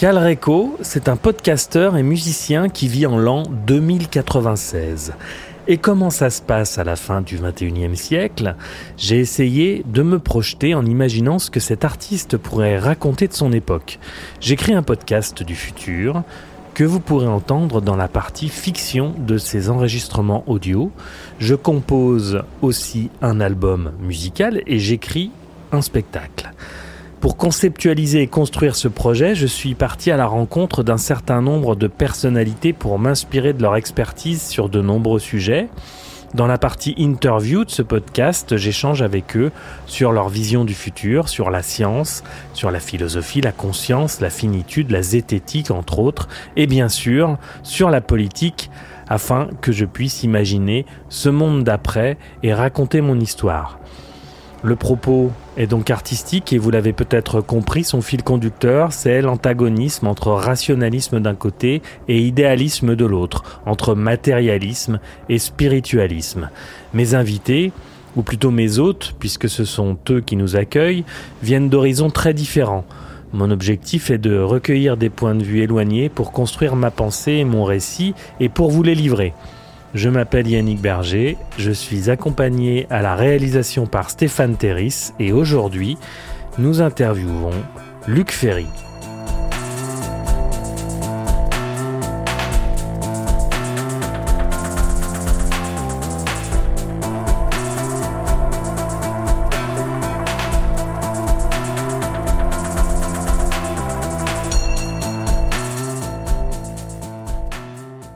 Calreco, c'est un podcasteur et musicien qui vit en l'an 2096. Et comment ça se passe à la fin du 21e siècle? J'ai essayé de me projeter en imaginant ce que cet artiste pourrait raconter de son époque. J'écris un podcast du futur que vous pourrez entendre dans la partie fiction de ces enregistrements audio. Je compose aussi un album musical et j'écris un spectacle. Pour conceptualiser et construire ce projet, je suis parti à la rencontre d'un certain nombre de personnalités pour m'inspirer de leur expertise sur de nombreux sujets. Dans la partie interview de ce podcast, j'échange avec eux sur leur vision du futur, sur la science, sur la philosophie, la conscience, la finitude, la zététique entre autres, et bien sûr sur la politique, afin que je puisse imaginer ce monde d'après et raconter mon histoire. Le propos est donc artistique et vous l'avez peut-être compris, son fil conducteur, c'est l'antagonisme entre rationalisme d'un côté et idéalisme de l'autre, entre matérialisme et spiritualisme. Mes invités, ou plutôt mes hôtes, puisque ce sont eux qui nous accueillent, viennent d'horizons très différents. Mon objectif est de recueillir des points de vue éloignés pour construire ma pensée et mon récit et pour vous les livrer. Je m'appelle Yannick Berger, je suis accompagné à la réalisation par Stéphane Terris et aujourd'hui, nous interviewons Luc Ferry.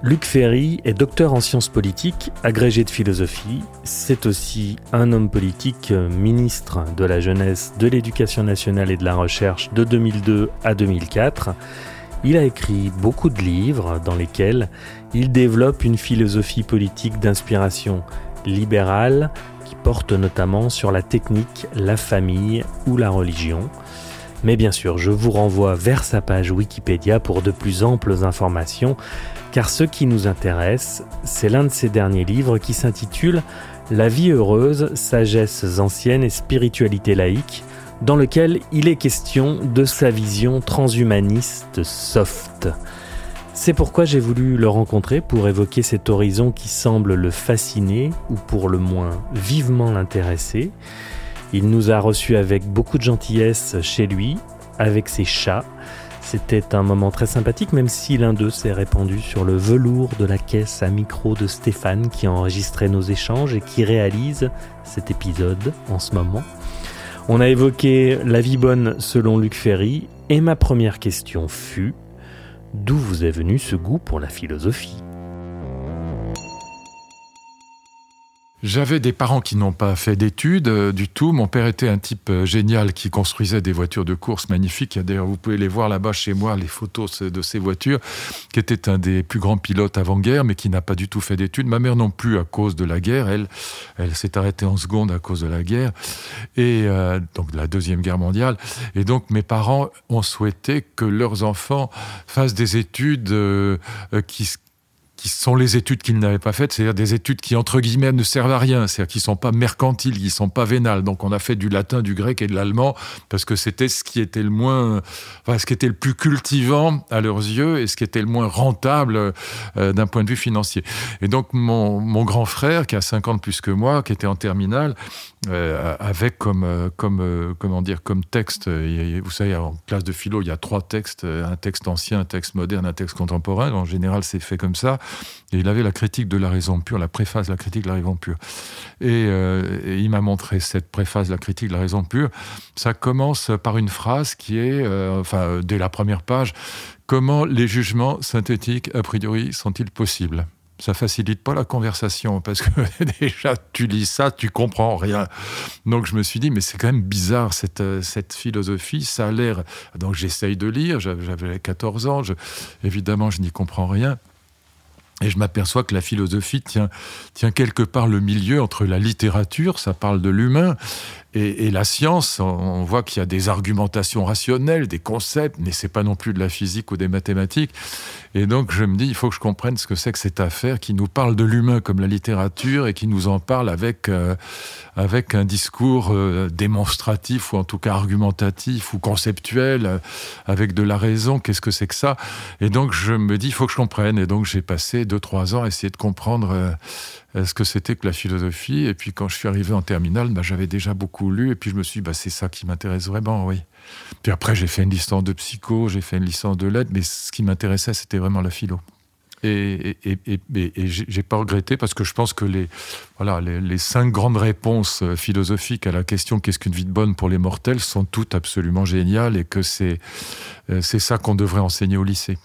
Luc Ferry est docteur en sciences politiques, agrégé de philosophie. C'est aussi un homme politique, ministre de la jeunesse, de l'éducation nationale et de la recherche de 2002 à 2004. Il a écrit beaucoup de livres dans lesquels il développe une philosophie politique d'inspiration libérale qui porte notamment sur la technique, la famille ou la religion. Mais bien sûr, je vous renvoie vers sa page Wikipédia pour de plus amples informations car ce qui nous intéresse, c'est l'un de ses derniers livres qui s'intitule La vie heureuse, sagesses anciennes et spiritualité laïque, dans lequel il est question de sa vision transhumaniste soft. C'est pourquoi j'ai voulu le rencontrer pour évoquer cet horizon qui semble le fasciner, ou pour le moins vivement l'intéresser. Il nous a reçus avec beaucoup de gentillesse chez lui, avec ses chats, c'était un moment très sympathique, même si l'un d'eux s'est répandu sur le velours de la caisse à micro de Stéphane qui enregistrait nos échanges et qui réalise cet épisode en ce moment. On a évoqué la vie bonne selon Luc Ferry, et ma première question fut D'où vous est venu ce goût pour la philosophie? J'avais des parents qui n'ont pas fait d'études euh, du tout. Mon père était un type euh, génial qui construisait des voitures de course magnifiques. D'ailleurs, vous pouvez les voir là-bas chez moi, les photos de ces voitures, qui était un des plus grands pilotes avant-guerre, mais qui n'a pas du tout fait d'études. Ma mère non plus à cause de la guerre. Elle, elle s'est arrêtée en seconde à cause de la guerre, et euh, donc de la Deuxième Guerre mondiale. Et donc, mes parents ont souhaité que leurs enfants fassent des études qui qui sont les études qu'ils n'avaient pas faites, c'est-à-dire des études qui, entre guillemets, ne servent à rien, c'est-à-dire qui ne sont pas mercantiles, qui ne sont pas vénales. Donc on a fait du latin, du grec et de l'allemand, parce que c'était ce qui était le moins, enfin, ce qui était le plus cultivant à leurs yeux et ce qui était le moins rentable euh, d'un point de vue financier. Et donc mon, mon, grand frère, qui a 50 plus que moi, qui était en terminale, euh, avec comme, euh, comme, euh, comment dire, comme texte, vous savez, en classe de philo, il y a trois textes, un texte ancien, un texte moderne, un texte contemporain. En général, c'est fait comme ça. Et il avait la critique de la raison pure, la préface de la critique de la raison pure. Et, il m'a montré cette préface de la critique de la raison pure. Ça commence par une phrase qui est, enfin, dès la première page, comment les jugements synthétiques, a priori, sont-ils possibles? Ça facilite pas la conversation parce que déjà tu lis ça, tu comprends rien. Donc je me suis dit mais c'est quand même bizarre cette, euh, cette philosophie, ça a l'air. Donc j'essaye de lire, j'avais 14 ans, évidemment je n'y comprends rien. Et je m'aperçois que la philosophie tient, tient quelque part le milieu entre la littérature, ça parle de l'humain, et, la science, on, voit qu'il y a des argumentations rationnelles, des concepts, mais c'est pas non plus de la physique ou des mathématiques. Et donc je me dis, il faut que je comprenne ce que c'est que cette affaire qui nous parle de l'humain comme la littérature et qui nous en parle avec euh, avec un discours euh, démonstratif ou en tout cas argumentatif ou conceptuel, euh, avec de la raison. Qu'est-ce que c'est que ça? Et donc je me dis, il faut que je comprenne. Et donc j'ai passé deux trois ans à essayer de comprendre ce que c'était que la philosophie. Et puis quand je suis arrivé en terminale, bah, j'avais déjà beaucoup lu. Et puis je me suis dit, bah, c'est ça qui m'intéresse vraiment, oui. Puis après, j'ai fait une licence de psycho, j'ai fait une licence de lettres, mais ce qui m'intéressait, c'était vraiment la philo. Et, et, et, et j'ai pas regretté parce que je pense que les, voilà, les, les, cinq grandes réponses euh, philosophiques à la question qu'est-ce qu'une vie de bonne pour les mortels sont toutes absolument géniales et que c'est euh, c'est ça qu'on devrait enseigner au lycée.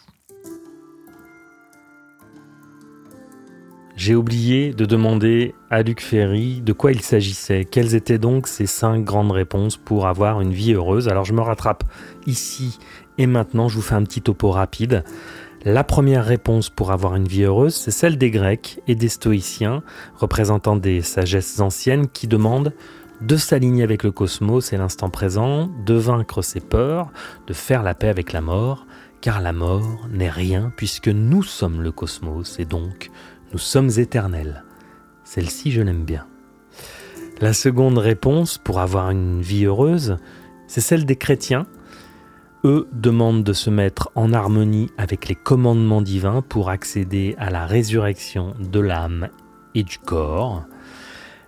J'ai oublié de demander à Luc Ferry de quoi il s'agissait. Quelles étaient donc ces cinq grandes réponses pour avoir une vie heureuse? Alors je me rattrape ici et maintenant, je vous fais un petit topo rapide. La première réponse pour avoir une vie heureuse, c'est celle des Grecs et des Stoïciens, représentant des sagesses anciennes qui demandent de s'aligner avec le cosmos et l'instant présent, de vaincre ses peurs, de faire la paix avec la mort, car la mort n'est rien puisque nous sommes le cosmos et donc nous sommes éternels. Celle-ci, je l'aime bien. La seconde réponse pour avoir une vie heureuse, c'est celle des chrétiens. Eux demandent de se mettre en harmonie avec les commandements divins pour accéder à la résurrection de l'âme et du corps.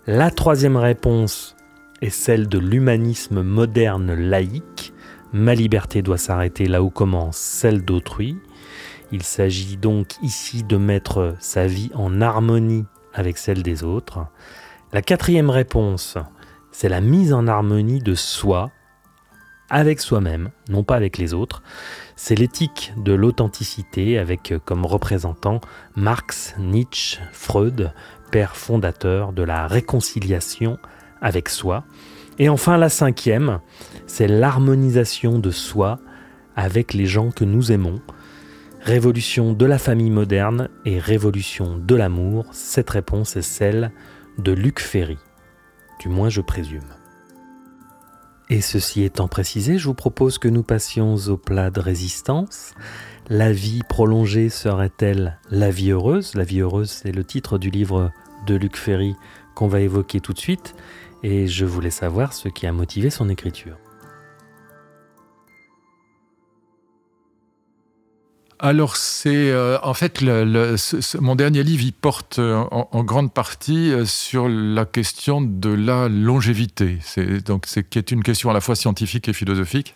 La troisième réponse est celle de l'humanisme moderne laïque. Ma liberté doit s'arrêter là où commence celle d'autrui. Il s'agit donc ici de mettre sa vie en harmonie avec celle des autres. La quatrième réponse, c'est la mise en harmonie de soi avec soi-même, non pas avec les autres. C'est l'éthique de l'authenticité avec comme représentant Marx, Nietzsche, Freud, père fondateur de la réconciliation avec soi. Et enfin la cinquième, c'est l'harmonisation de soi avec les gens que nous aimons, Révolution de la famille moderne et révolution de l'amour, cette réponse est celle de Luc Ferry. Du moins je présume. Et ceci étant précisé, je vous propose que nous passions au plat de résistance. La vie prolongée serait-elle la vie heureuse? La vie heureuse, c'est le titre du livre de Luc Ferry qu'on va évoquer tout de suite, et je voulais savoir ce qui a motivé son écriture. Alors c'est euh, en fait mon dernier livre, il porte euh, en, grande partie euh, sur la question de la longévité. C'est donc c'est qui est une question à la fois scientifique et philosophique.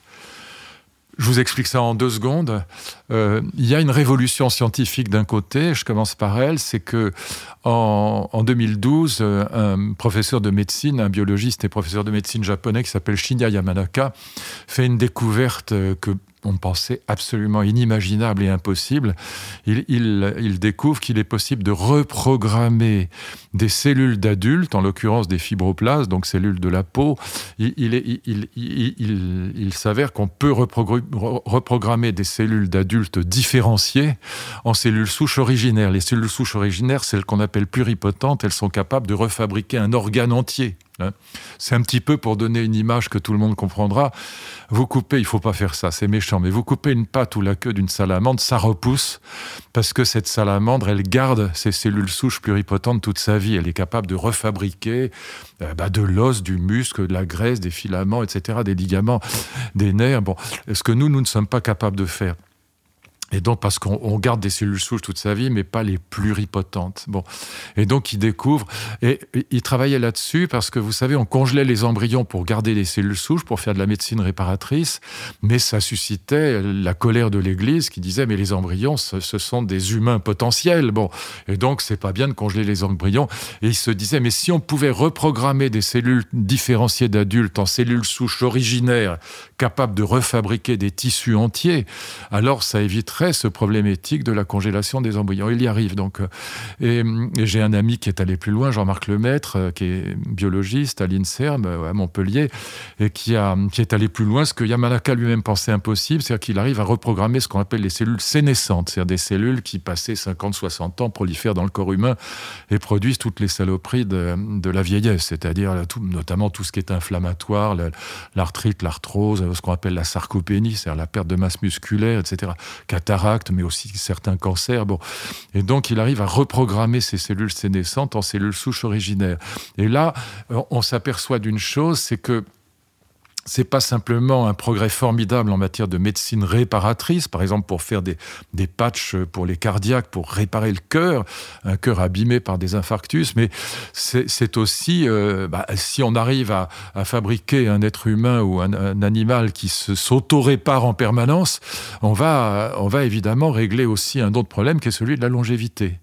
Je vous explique ça en deux secondes. il y a une révolution scientifique d'un côté, je commence par elle, c'est que en, en, 2012, un professeur de médecine, un biologiste et professeur de médecine japonais qui s'appelle Shinya Yamanaka, fait une découverte que on pensait absolument inimaginable et impossible, il, découvre qu'il est possible de reprogrammer des cellules d'adultes, en l'occurrence des fibroblastes, donc cellules de la peau. Il, il s'avère qu'on peut reprogrammer des cellules d'adultes différenciées en cellules souches originaires. Les cellules souches originaires, celles qu'on appelle pluripotentes, elles sont capables de refabriquer un organe entier. Hein. C'est un petit peu pour donner une image que tout le monde comprendra. Vous coupez, il faut pas faire ça, c'est méchant, mais vous coupez une patte ou la queue d'une salamandre, ça repousse parce que cette salamandre, elle garde ses cellules souches pluripotentes toute sa vie. Elle est capable de refabriquer euh, bah, de l'os, du muscle, de la graisse, des filaments, etc., des ligaments, des nerfs. Bon, ce que nous, nous ne sommes pas capables de faire. Et donc, parce qu'on garde des cellules souches toute sa vie, mais pas les pluripotentes. Bon. Et donc, il découvre, et, il travaillait là-dessus parce que, vous savez, on congelait les embryons pour garder les cellules souches, pour faire de la médecine réparatrice, mais ça suscitait la colère de l'Église qui disait, mais les embryons, ce, sont des humains potentiels. Bon. Et donc, c'est pas bien de congeler les embryons. Et il se disait, mais si on pouvait reprogrammer des cellules différenciées d'adultes en cellules souches originaires, capables de refabriquer des tissus entiers, alors ça éviterait ce problématique de la congélation des embryons. Il y arrive donc. Euh, et, j'ai un ami qui est allé plus loin, Jean-Marc Lemaître, euh, qui est biologiste à l'INSERM à Montpellier, et qui, a, qui est allé plus loin, ce que Yamanaka lui-même pensait impossible, c'est-à-dire qu'il arrive à reprogrammer ce qu'on appelle les cellules sénescentes, c'est-à-dire des cellules qui, passées 50-60 ans, prolifèrent dans le corps humain et produisent toutes les saloperies de la vieillesse, c'est-à-dire notamment tout ce qui est inflammatoire, l'arthrite, l'arthrose, ce qu'on appelle la sarcopénie, c'est-à-dire la perte de masse musculaire, etc. Mais aussi certains cancers. Bon. Et donc, il arrive à reprogrammer ces cellules sénescentes en cellules souches originaires. Et là, on s'aperçoit d'une chose, c'est que c'est pas simplement un progrès formidable en matière de médecine réparatrice, par exemple pour faire des, des patchs pour les cardiaques, pour réparer le cœur, un cœur abîmé par des infarctus, mais c'est aussi, euh, bah, si on arrive à, fabriquer un être humain ou un, un animal qui s'auto-répare en permanence, on va, on va évidemment régler aussi un autre problème qui est celui de la longévité.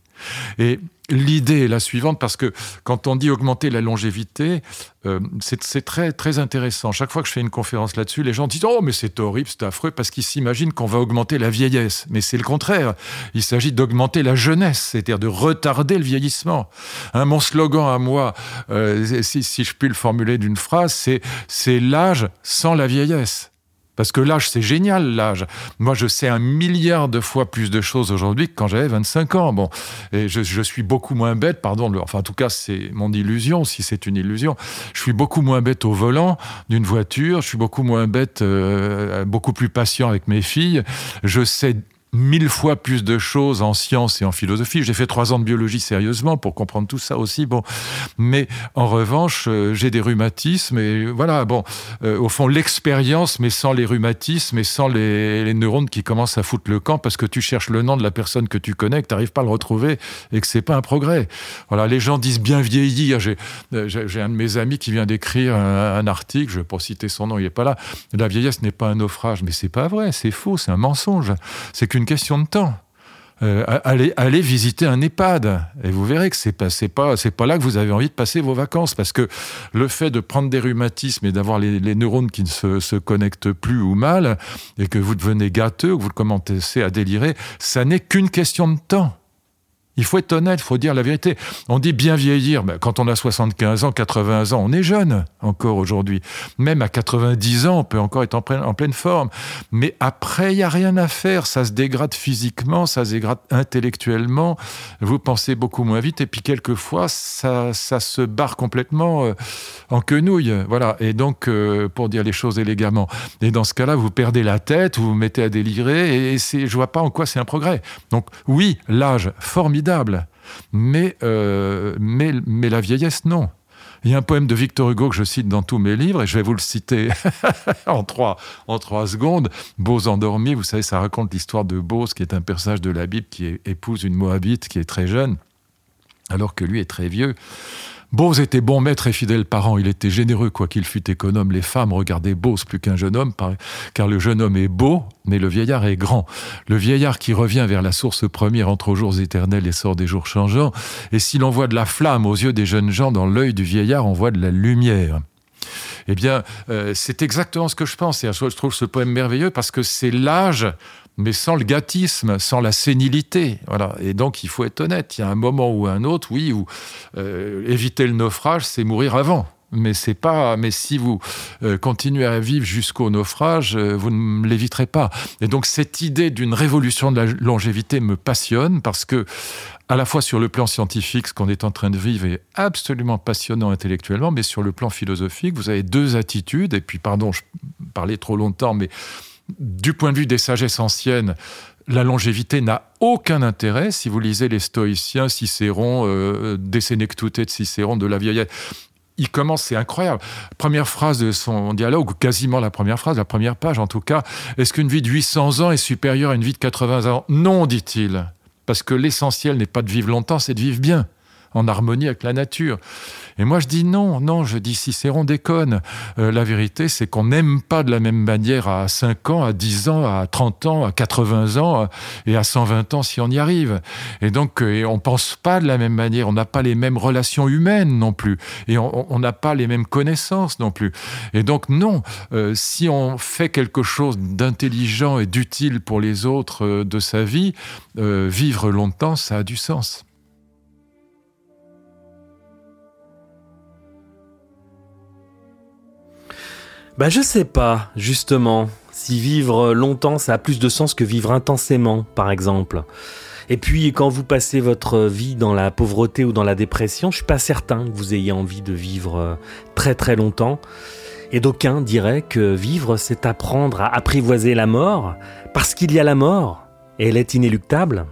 Et l'idée est la suivante, parce que quand on dit augmenter la longévité, euh, c'est très, très intéressant. Chaque fois que je fais une conférence là-dessus, les gens disent Oh, mais c'est horrible, c'est affreux, parce qu'ils s'imaginent qu'on va augmenter la vieillesse. Mais c'est le contraire. Il s'agit d'augmenter la jeunesse, c'est-à-dire de retarder le vieillissement. Hein, mon slogan à moi, euh, si, si je puis le formuler d'une phrase, c'est l'âge sans la vieillesse. Parce que l'âge, c'est génial, l'âge. Moi, je sais un milliard de fois plus de choses aujourd'hui que quand j'avais 25 ans. Bon, et je, suis beaucoup moins bête, pardon, enfin, en tout cas, c'est mon illusion, si c'est une illusion. Je suis beaucoup moins bête au volant d'une voiture. Je suis beaucoup moins bête, euh, beaucoup plus patient avec mes filles. Je sais mille fois plus de choses en sciences et en philosophie. J'ai fait trois ans de biologie sérieusement pour comprendre tout ça aussi. Bon, mais en revanche, euh, j'ai des rhumatismes et voilà. Bon, euh, au fond, l'expérience, mais sans les rhumatismes et sans les, neurones qui commencent à foutre le camp parce que tu cherches le nom de la personne que tu connais, que tu n'arrives pas à le retrouver et que c'est pas un progrès. Voilà, les gens disent bien vieillir. J'ai, euh, j'ai un de mes amis qui vient d'écrire un, article. Je vais pas citer son nom, il est pas là. La vieillesse n'est pas un naufrage, mais c'est pas vrai, c'est faux, c'est un mensonge. C'est qu'une question de temps. Euh, allez, allez, visiter un EHPAD et vous verrez que c'est pas pas pas là que vous avez envie de passer vos vacances parce que le fait de prendre des rhumatismes et d'avoir les, neurones qui ne se, se, connectent plus ou mal et que vous devenez gâteux, que vous commencez à délirer, ça n'est qu'une question de temps. Il faut être honnête, il faut dire la vérité. On dit bien vieillir, mais quand on a 75 ans, 80 ans, on est jeune encore aujourd'hui. Même à 90 ans, on peut encore être en pleine, forme. Mais après, il n'y a rien à faire. Ça se dégrade physiquement, ça se dégrade intellectuellement. Vous pensez beaucoup moins vite. Et puis, quelquefois, ça, ça se barre complètement euh, en quenouille. Voilà. Et donc, euh, pour dire les choses élégamment. Et dans ce cas-là, vous perdez la tête, vous vous mettez à délirer. Et, je vois pas en quoi c'est un progrès. Donc, oui, l'âge formidable mais, euh, mais, mais la vieillesse, non. Il y a un poème de Victor Hugo que je cite dans tous mes livres, et je vais vous le citer en, trois, en trois secondes. Bose endormi, vous savez, ça raconte l'histoire de Bose, qui est un personnage de la Bible qui épouse une Moabite qui est très jeune, alors que lui est très vieux. Bose était bon maître et fidèle parent, il était généreux quoiqu'il fût économe. Les femmes regardaient Bose plus qu'un jeune homme, car le jeune homme est beau, mais le vieillard est grand. Le vieillard qui revient vers la source première entre aux jours éternels et sort des jours changeants. Et si l'on voit de la flamme aux yeux des jeunes gens, dans l'œil du vieillard, on voit de la lumière. Eh bien, euh, c'est exactement ce que je pense. Et je trouve ce poème merveilleux parce que c'est l'âge mais sans le gâtisme, sans la sénilité. Voilà. Et donc, il faut être honnête. Il y a un moment ou un autre, oui, où euh, éviter le naufrage, c'est mourir avant. Mais c'est pas. Mais si vous euh, continuez à vivre jusqu'au naufrage, euh, vous ne l'éviterez pas. Et donc cette idée d'une révolution de la longévité me passionne parce que à la fois sur le plan scientifique, ce qu'on est en train de vivre est absolument passionnant intellectuellement, mais sur le plan philosophique, vous avez deux attitudes. Et puis, pardon, je parlais trop longtemps, mais du point de vue des sagesses anciennes, la longévité n'a aucun intérêt. Si vous lisez les stoïciens, Cicéron, euh, de Cicéron, de la vieillesse, il commence, c'est incroyable. Première phrase de son dialogue, ou quasiment la première phrase, la première page en tout cas. Est-ce qu'une vie de 800 ans est supérieure à une vie de 80 ans? Non, dit-il. Parce que l'essentiel n'est pas de vivre longtemps, c'est de vivre bien. En harmonie avec la nature. Et moi, je dis non, non, je dis Cicéron déconne. Euh, la vérité, c'est qu'on n'aime pas de la même manière à 5 ans, à 10 ans, à 30 ans, à 80 ans et à 120 ans si on y arrive. Et donc, euh, et on pense pas de la même manière, on n'a pas les mêmes relations humaines non plus, et on n'a pas les mêmes connaissances non plus. Et donc, non, euh, si on fait quelque chose d'intelligent et d'utile pour les autres de sa vie, vivre longtemps, ça a du sens. Bah je sais pas, justement, si vivre longtemps ça a plus de sens que vivre intensément, par exemple. Et puis quand vous passez votre vie dans la pauvreté ou dans la dépression, je suis pas certain que vous ayez envie de vivre euh, très très longtemps. Et d'aucuns diraient que vivre c'est apprendre à apprivoiser la mort, parce qu'il y a la mort, et elle est inéluctable.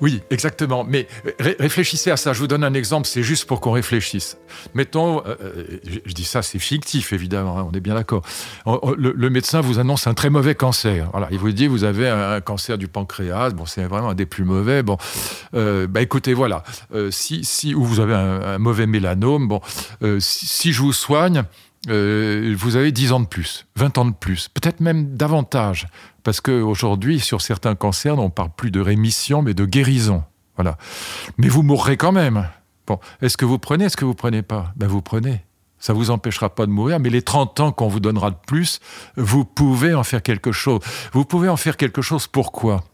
Oui, exactement. Mais réfléchissez à ça. Je vous donne un exemple, c'est juste pour qu'on réfléchisse. Mettons, euh, euh, je dis ça, c'est fictif, évidemment, hein, on est bien d'accord. Le, médecin vous annonce un très mauvais cancer. Voilà, il vous dit, vous avez un, cancer du pancréas. Bon, c'est vraiment un des plus mauvais. Bon, euh, bah écoutez, voilà. si, si, ou vous avez un, mauvais mélanome. Bon, si, si, je vous soigne, vous avez 10 ans de plus, 20 ans de plus, peut-être même davantage. Parce qu'aujourd'hui, sur certains cancers, on ne parle plus de rémission, mais de guérison. Voilà. Mais vous mourrez quand même. Bon, est-ce que vous prenez, est-ce que vous prenez pas? Ben vous prenez. Ça vous empêchera pas de mourir, mais les 30 ans qu'on vous donnera de plus, vous pouvez en faire quelque chose. Vous pouvez en faire quelque chose pourquoi?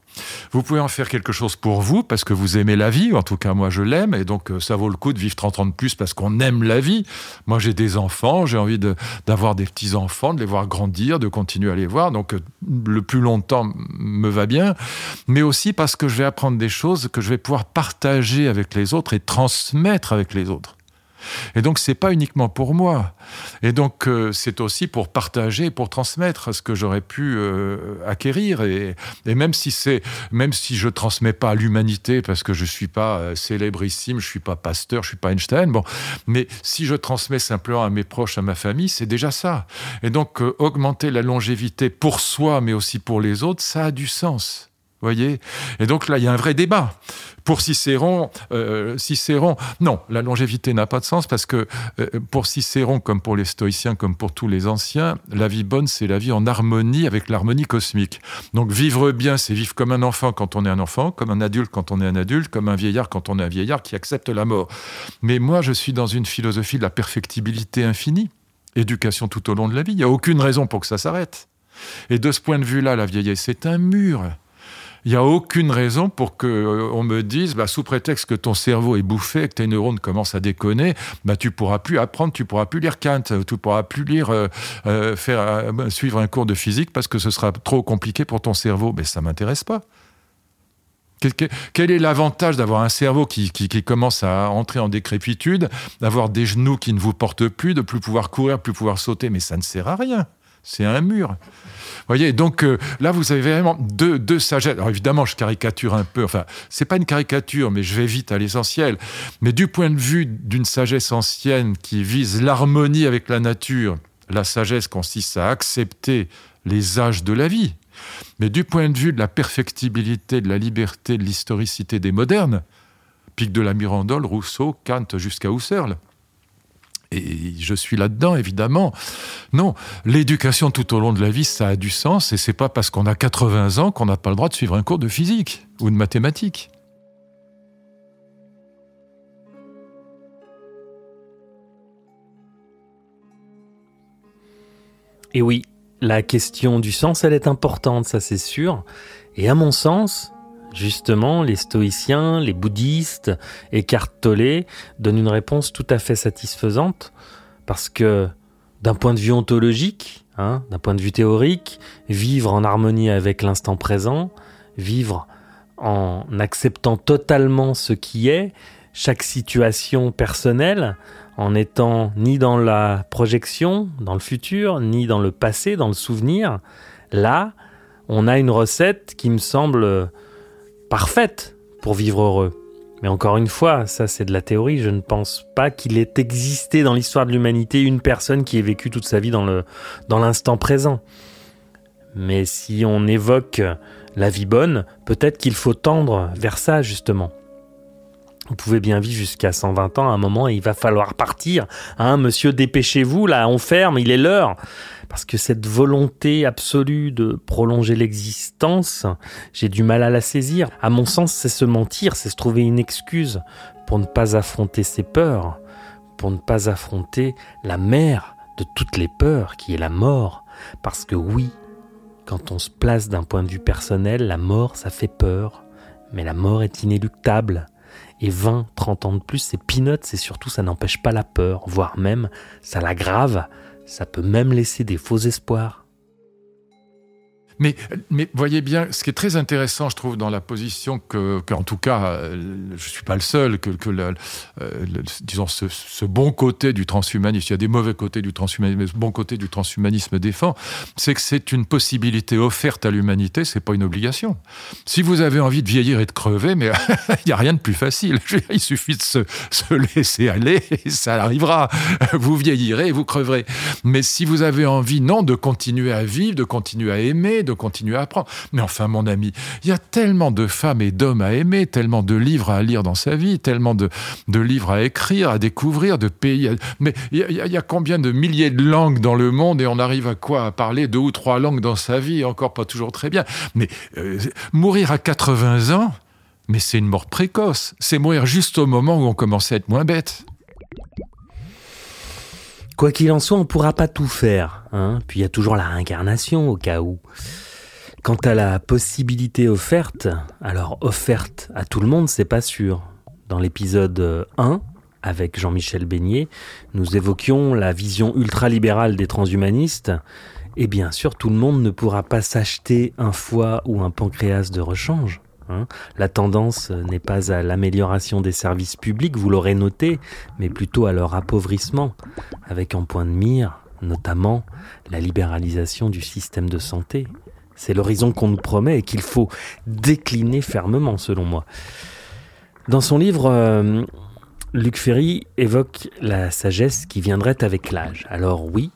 Vous pouvez en faire quelque chose pour vous parce que vous aimez la vie, en tout cas moi je l'aime, et donc euh, ça vaut le coup de vivre 30 ans de plus parce qu'on aime la vie. Moi j'ai des enfants, j'ai envie d'avoir des petits-enfants, de les voir grandir, de continuer à les voir, donc euh, le plus longtemps me va bien, mais aussi parce que je vais apprendre des choses que je vais pouvoir partager avec les autres et transmettre avec les autres. Et donc, c'est pas uniquement pour moi. Et donc, euh, c'est aussi pour partager, pour transmettre ce que j'aurais pu euh, acquérir. Et, même si c'est, même si je transmets pas à l'humanité, parce que je suis pas euh, célébrissime, je suis pas pasteur, je suis pas Einstein, bon, mais si je transmets simplement à mes proches, à ma famille, c'est déjà ça. Et donc, augmenter la longévité pour soi, mais aussi pour les autres, ça a du sens voyez Et donc là, il y a un vrai débat. Pour Cicéron, euh, Cicéron, non, la longévité n'a pas de sens parce que euh, pour Cicéron, comme pour les stoïciens, comme pour tous les anciens, la vie bonne, c'est la vie en harmonie avec l'harmonie cosmique. Donc vivre bien, c'est vivre comme un enfant quand on est un enfant, comme un adulte quand on est un adulte, comme un vieillard quand on est un vieillard qui accepte la mort. Mais moi, je suis dans une philosophie de la perfectibilité infinie, éducation tout au long de la vie. Il n'y a aucune raison pour que ça s'arrête. Et de ce point de vue-là, la vieillesse, c'est un mur il n'y a aucune raison pour qu'on euh, me dise, bah, sous prétexte que ton cerveau est bouffé, que tes neurones commencent à déconner, bah, tu pourras plus apprendre, tu pourras plus lire Kant, tu pourras plus lire, euh, euh, faire, suivre un cours de physique parce que ce sera trop compliqué pour ton cerveau. Mais ça m'intéresse pas. Quel, est l'avantage d'avoir un cerveau qui, qui, commence à entrer en décrépitude, d'avoir des genoux qui ne vous portent plus, de plus pouvoir courir, plus pouvoir sauter? Mais ça ne sert à rien. C'est un mur voyez, donc euh, là, vous avez vraiment deux, deux sagesses. Alors évidemment, je caricature un peu. Enfin, c'est pas une caricature, mais je vais vite à l'essentiel. Mais du point de vue d'une sagesse ancienne qui vise l'harmonie avec la nature, la sagesse consiste à accepter les âges de la vie. Mais du point de vue de la perfectibilité, de la liberté, de l'historicité des modernes, Pic de la Mirandole, Rousseau, Kant jusqu'à Husserl, et je suis là-dedans, évidemment. Non, l'éducation tout au long de la vie, ça a du sens, et c'est pas parce qu'on a 80 ans qu'on n'a pas le droit de suivre un cours de physique ou de mathématiques. Et oui, la question du sens, elle est importante, ça c'est sûr. Et à mon sens, Justement, les stoïciens, les bouddhistes, écartolés donnent une réponse tout à fait satisfaisante parce que d'un point de vue ontologique, hein, d'un point de vue théorique, vivre en harmonie avec l'instant présent, vivre en acceptant totalement ce qui est, chaque situation personnelle, en étant ni dans la projection, dans le futur, ni dans le passé, dans le souvenir, là, on a une recette qui me semble parfaite pour vivre heureux. Mais encore une fois, ça c'est de la théorie, je ne pense pas qu'il ait existé dans l'histoire de l'humanité une personne qui ait vécu toute sa vie dans le dans l'instant présent. Mais si on évoque la vie bonne, peut-être qu'il faut tendre vers ça justement. Vous pouvez bien vivre jusqu'à 120 ans à un moment et il va falloir partir. Hein, monsieur, dépêchez-vous, là, on ferme, il est l'heure. Parce que cette volonté absolue de prolonger l'existence, j'ai du mal à la saisir. À mon sens, c'est se mentir, c'est se trouver une excuse pour ne pas affronter ses peurs, pour ne pas affronter la mère de toutes les peurs qui est la mort. Parce que oui, quand on se place d'un point de vue personnel, la mort, ça fait peur. Mais la mort est inéluctable. Et 20, 30 ans de plus, c'est peanuts et surtout ça n'empêche pas la peur, voire même ça l'aggrave, ça peut même laisser des faux espoirs. Mais, voyez bien, ce qui est très intéressant, je trouve, dans la position que, en tout cas, euh, je suis pas le seul, que, euh, disons, ce, ce, bon côté du transhumanisme, il y a des mauvais côtés du transhumanisme, mais ce bon côté du transhumanisme défend, c'est que c'est une possibilité offerte à l'humanité, c'est pas une obligation. Si vous avez envie de vieillir et de crever, mais il n'y a rien de plus facile. Il suffit de se, se laisser aller et ça arrivera. Vous vieillirez et vous creverez. Mais si vous avez envie, non, de continuer à vivre, de continuer à aimer, de continuer à apprendre. Mais enfin, mon ami, il y a tellement de femmes et d'hommes à aimer, tellement de livres à lire dans sa vie, tellement de, de livres à écrire, à découvrir, de pays. Mais il y, a, combien de milliers de langues dans le monde et on arrive à quoi? À parler deux ou trois langues dans sa vie, encore pas toujours très bien. Mais euh, mourir à 80 ans, mais c'est une mort précoce. C'est mourir juste au moment où on commence à être moins bête. Quoi qu'il en soit, on ne pourra pas tout faire. Hein Puis il y a toujours la réincarnation au cas où. Quant à la possibilité offerte, alors offerte à tout le monde, c'est pas sûr. Dans l'épisode 1, avec Jean-Michel Beignet, nous évoquions la vision ultralibérale des transhumanistes. Et bien sûr, tout le monde ne pourra pas s'acheter un foie ou un pancréas de rechange. Hein. La tendance n'est pas à l'amélioration des services publics, vous l'aurez noté, mais plutôt à leur appauvrissement, avec en point de mire notamment la libéralisation du système de santé. C'est l'horizon qu'on nous promet et qu'il faut décliner fermement, selon moi. Dans son livre, euh, Luc Ferry évoque la sagesse qui viendrait avec l'âge. Alors oui,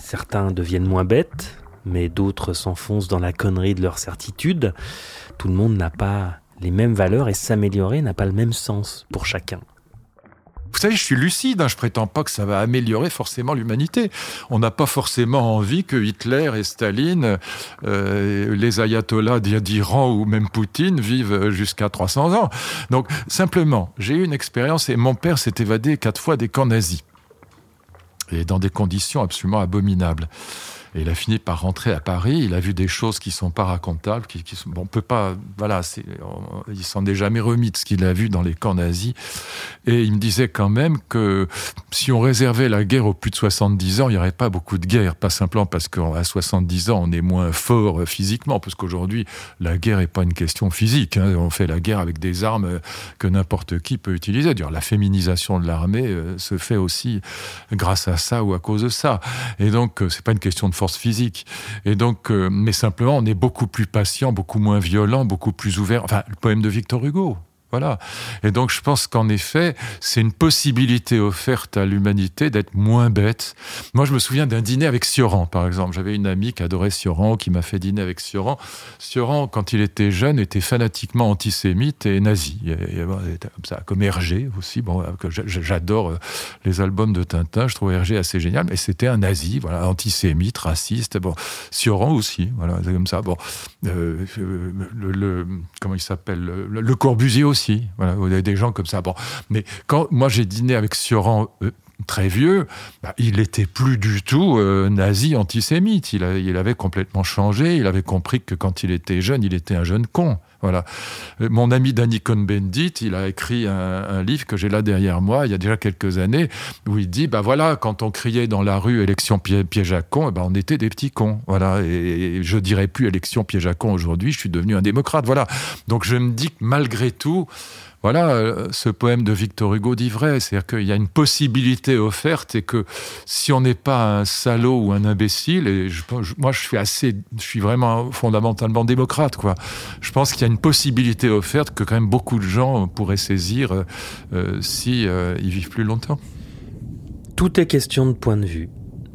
certains deviennent moins bêtes, mais d'autres s'enfoncent dans la connerie de leur certitude tout le monde n'a pas les mêmes valeurs et s'améliorer n'a pas le même sens pour chacun. Vous savez, je suis lucide, hein, je prétends pas que ça va améliorer forcément l'humanité. On n'a pas forcément envie que Hitler et Staline, euh, les ayatollahs d'Iran ou même Poutine vivent jusqu'à 300 ans. Donc simplement, j'ai eu une expérience et mon père s'est évadé quatre fois des camps nazis. Et dans des conditions absolument abominables. Il a fini par rentrer à Paris. Il a vu des choses qui sont pas racontables, qui, qui on peut pas, voilà, il s'en est jamais remis de ce qu'il a vu dans les camps nazis. Et il me disait quand même que si on réservait la guerre aux plus de 70 ans, il n'y aurait pas beaucoup de guerre. Pas simplement parce qu'à 70 ans, on est moins fort physiquement, parce qu'aujourd'hui, la guerre est pas une question physique. Hein. On fait la guerre avec des armes que n'importe qui peut utiliser. Dire la féminisation de l'armée euh, se fait aussi grâce à ça ou à cause de ça. Et donc, euh, c'est pas une question de force physique. Et donc, euh, mais simplement, on est beaucoup plus patient, beaucoup moins violent, beaucoup plus ouvert. Enfin, le poème de Victor Hugo. Et donc, je pense qu'en effet, c'est une possibilité offerte à l'humanité d'être moins bête. Moi, je me souviens d'un dîner avec Sioran, par exemple. J'avais une amie qui adorait Sioran, qui m'a fait dîner avec Sioran. Sioran, quand il était jeune, était fanatiquement antisémite et nazi. Comme Hergé aussi. Bon, j'adore euh, les albums de Tintin. Je trouve Hergé assez génial. Mais c'était un nazi, voilà, antisémite, raciste. Bon, Sioran aussi, voilà, c'est comme ça. Bon, euh, le, comment il s'appelle le, le Corbusier aussi aussi. Voilà, des gens comme ça. Bon, mais quand moi j'ai dîné avec Sioran euh, très vieux, bah, il était plus du tout euh, nazi antisémite. Il, il, avait complètement changé. Il avait compris que quand il était jeune, il était un jeune con. Voilà. Euh, mon ami Danny Cohn-Bendit, il a écrit un, livre que j'ai là derrière moi, il y a déjà quelques années, où il dit, bah voilà, quand on criait dans la rue élection piège à con, bah on était des petits cons. Voilà. Et, je dirais plus élection piège à con aujourd'hui, je suis devenu un démocrate. Voilà. Donc je me dis que malgré tout, voilà, euh, ce poème de Victor Hugo dit vrai, c'est-à-dire qu'il y a une possibilité offerte et que si on n'est pas un salaud ou un imbécile, et moi je suis assez, je suis vraiment fondamentalement démocrate, quoi. Je pense qu'il y a une possibilité offerte que quand même beaucoup de gens pourraient saisir euh, euh, si ils vivent plus longtemps. Tout est question de point de vue.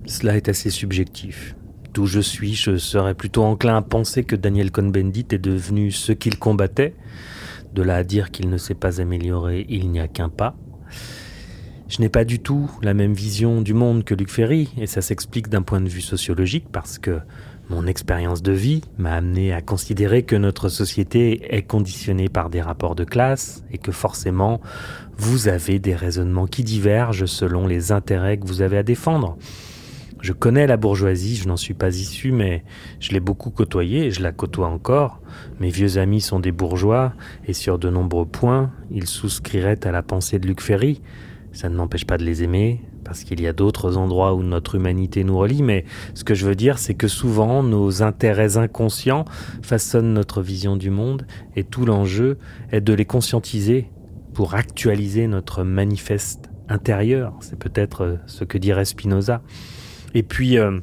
Cela est assez subjectif. D'où je suis, je serais plutôt enclin à penser que Daniel Cohn-Bendit est devenu ce qu'il combattait, De là à dire qu'il ne s'est pas amélioré, il n'y a qu'un pas. Je n'ai pas du tout la même vision du monde que Luc Ferry, et ça s'explique d'un point de vue sociologique parce que mon expérience de vie m'a amené à considérer que notre société est conditionnée par des rapports de classe et que forcément vous avez des raisonnements qui divergent selon les intérêts que vous avez à défendre. Je connais la bourgeoisie, je n'en suis pas issu, mais je l'ai beaucoup côtoyée et je la côtoie encore. Mes vieux amis sont des bourgeois et sur de nombreux points, ils souscriraient à la pensée de Luc Ferry. Ça ne m'empêche pas de les aimer, parce qu'il y a d'autres endroits où notre humanité nous relie, mais ce que je veux dire, c'est que souvent nos intérêts inconscients façonnent notre vision du monde, et tout l'enjeu est de les conscientiser pour actualiser notre manifeste intérieur. C'est peut-être euh, ce que dirait Spinoza. Et puis, euh,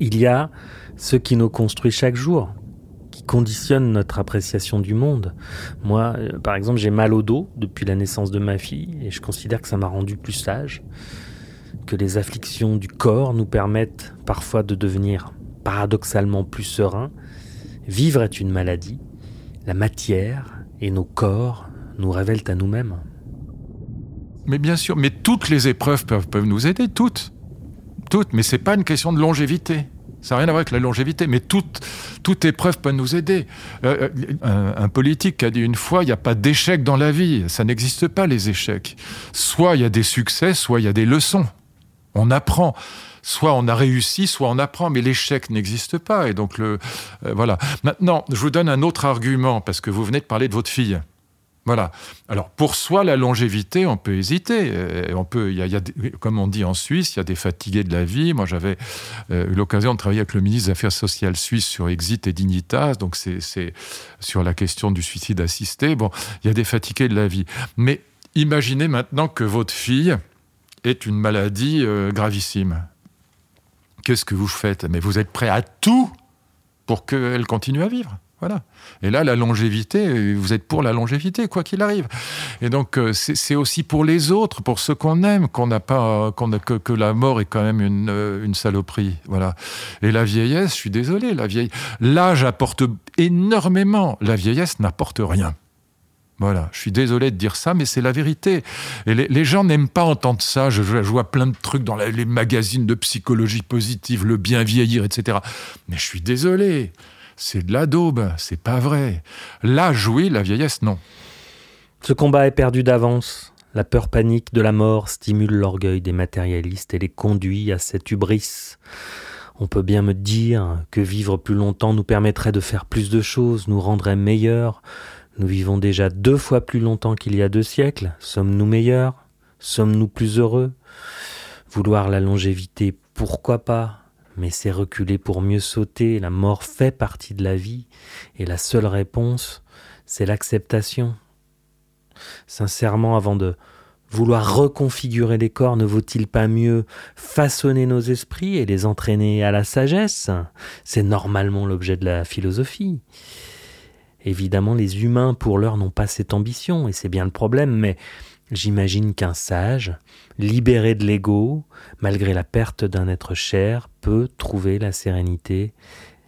il y a ce qui nous construit chaque jour, qui conditionne notre appréciation du monde. Moi, euh, par exemple, j'ai mal au dos depuis la naissance de ma fille et je considère que ça m'a rendu plus sage, que les afflictions du corps nous permettent parfois de devenir paradoxalement plus sereins. Vivre est une maladie. La matière et nos corps nous révèlent à nous-mêmes. Mais bien sûr, mais toutes les épreuves peuvent, peuvent nous aider, toutes. Toutes, mais c'est pas une question de longévité. Ça n'a rien à voir avec la longévité, mais toute, toute épreuve peut nous aider. Euh, euh, un, politique a dit une fois, il n'y a pas d'échec dans la vie. Ça n'existe pas, les échecs. Soit il y a des succès, soit il y a des leçons. On apprend. Soit on a réussi, soit on apprend, mais l'échec n'existe pas. Et donc, le, euh, voilà. Maintenant, je vous donne un autre argument, parce que vous venez de parler de votre fille. Voilà. Alors pour soi, la longévité, on peut hésiter. Euh, on peut, il y a, y a, comme on dit en Suisse, il y a des fatigués de la vie. Moi, j'avais euh, eu l'occasion de travailler avec le ministre des Affaires sociales suisse sur Exit et Dignitas, donc c'est sur la question du suicide assisté. Bon, il y a des fatigués de la vie. Mais imaginez maintenant que votre fille est une maladie euh, gravissime. Qu'est-ce que vous faites? Mais vous êtes prêt à tout pour qu'elle continue à vivre? Voilà. Et là, la longévité, vous êtes pour la longévité, quoi qu'il arrive. Et donc, euh, c'est aussi pour les autres, pour ceux qu'on aime, qu'on n'a pas, que, que, la mort est quand même une, euh, une, saloperie. Voilà. Et la vieillesse, je suis désolé, la vieille, l'âge apporte énormément. La vieillesse n'apporte rien. Voilà, je suis désolé de dire ça, mais c'est la vérité. Et les, gens n'aiment pas entendre ça. Je, vois plein de trucs dans les magazines de psychologie positive, le bien vieillir, etc. Mais je suis désolé c'est de la daube, c'est pas vrai. L'âge, oui, la vieillesse, non. Ce combat est perdu d'avance. La peur panique de la mort stimule l'orgueil des matérialistes et les conduit à cette hubris. On peut bien me dire que vivre plus longtemps nous permettrait de faire plus de choses, nous rendrait meilleurs. Nous vivons déjà deux fois plus longtemps qu'il y a deux siècles. Sommes-nous meilleurs? Sommes-nous plus heureux? Vouloir la longévité, pourquoi pas? Mais c'est reculer pour mieux sauter, la mort fait partie de la vie, et la seule réponse, c'est l'acceptation. Sincèrement, avant de vouloir reconfigurer les corps, ne vaut-il pas mieux façonner nos esprits et les entraîner à la sagesse? C'est normalement l'objet de la philosophie. Évidemment, les humains, pour l'heure, n'ont pas cette ambition, et c'est bien le problème, mais J'imagine qu'un sage, libéré de l'ego, malgré la perte d'un être cher, peut trouver la sérénité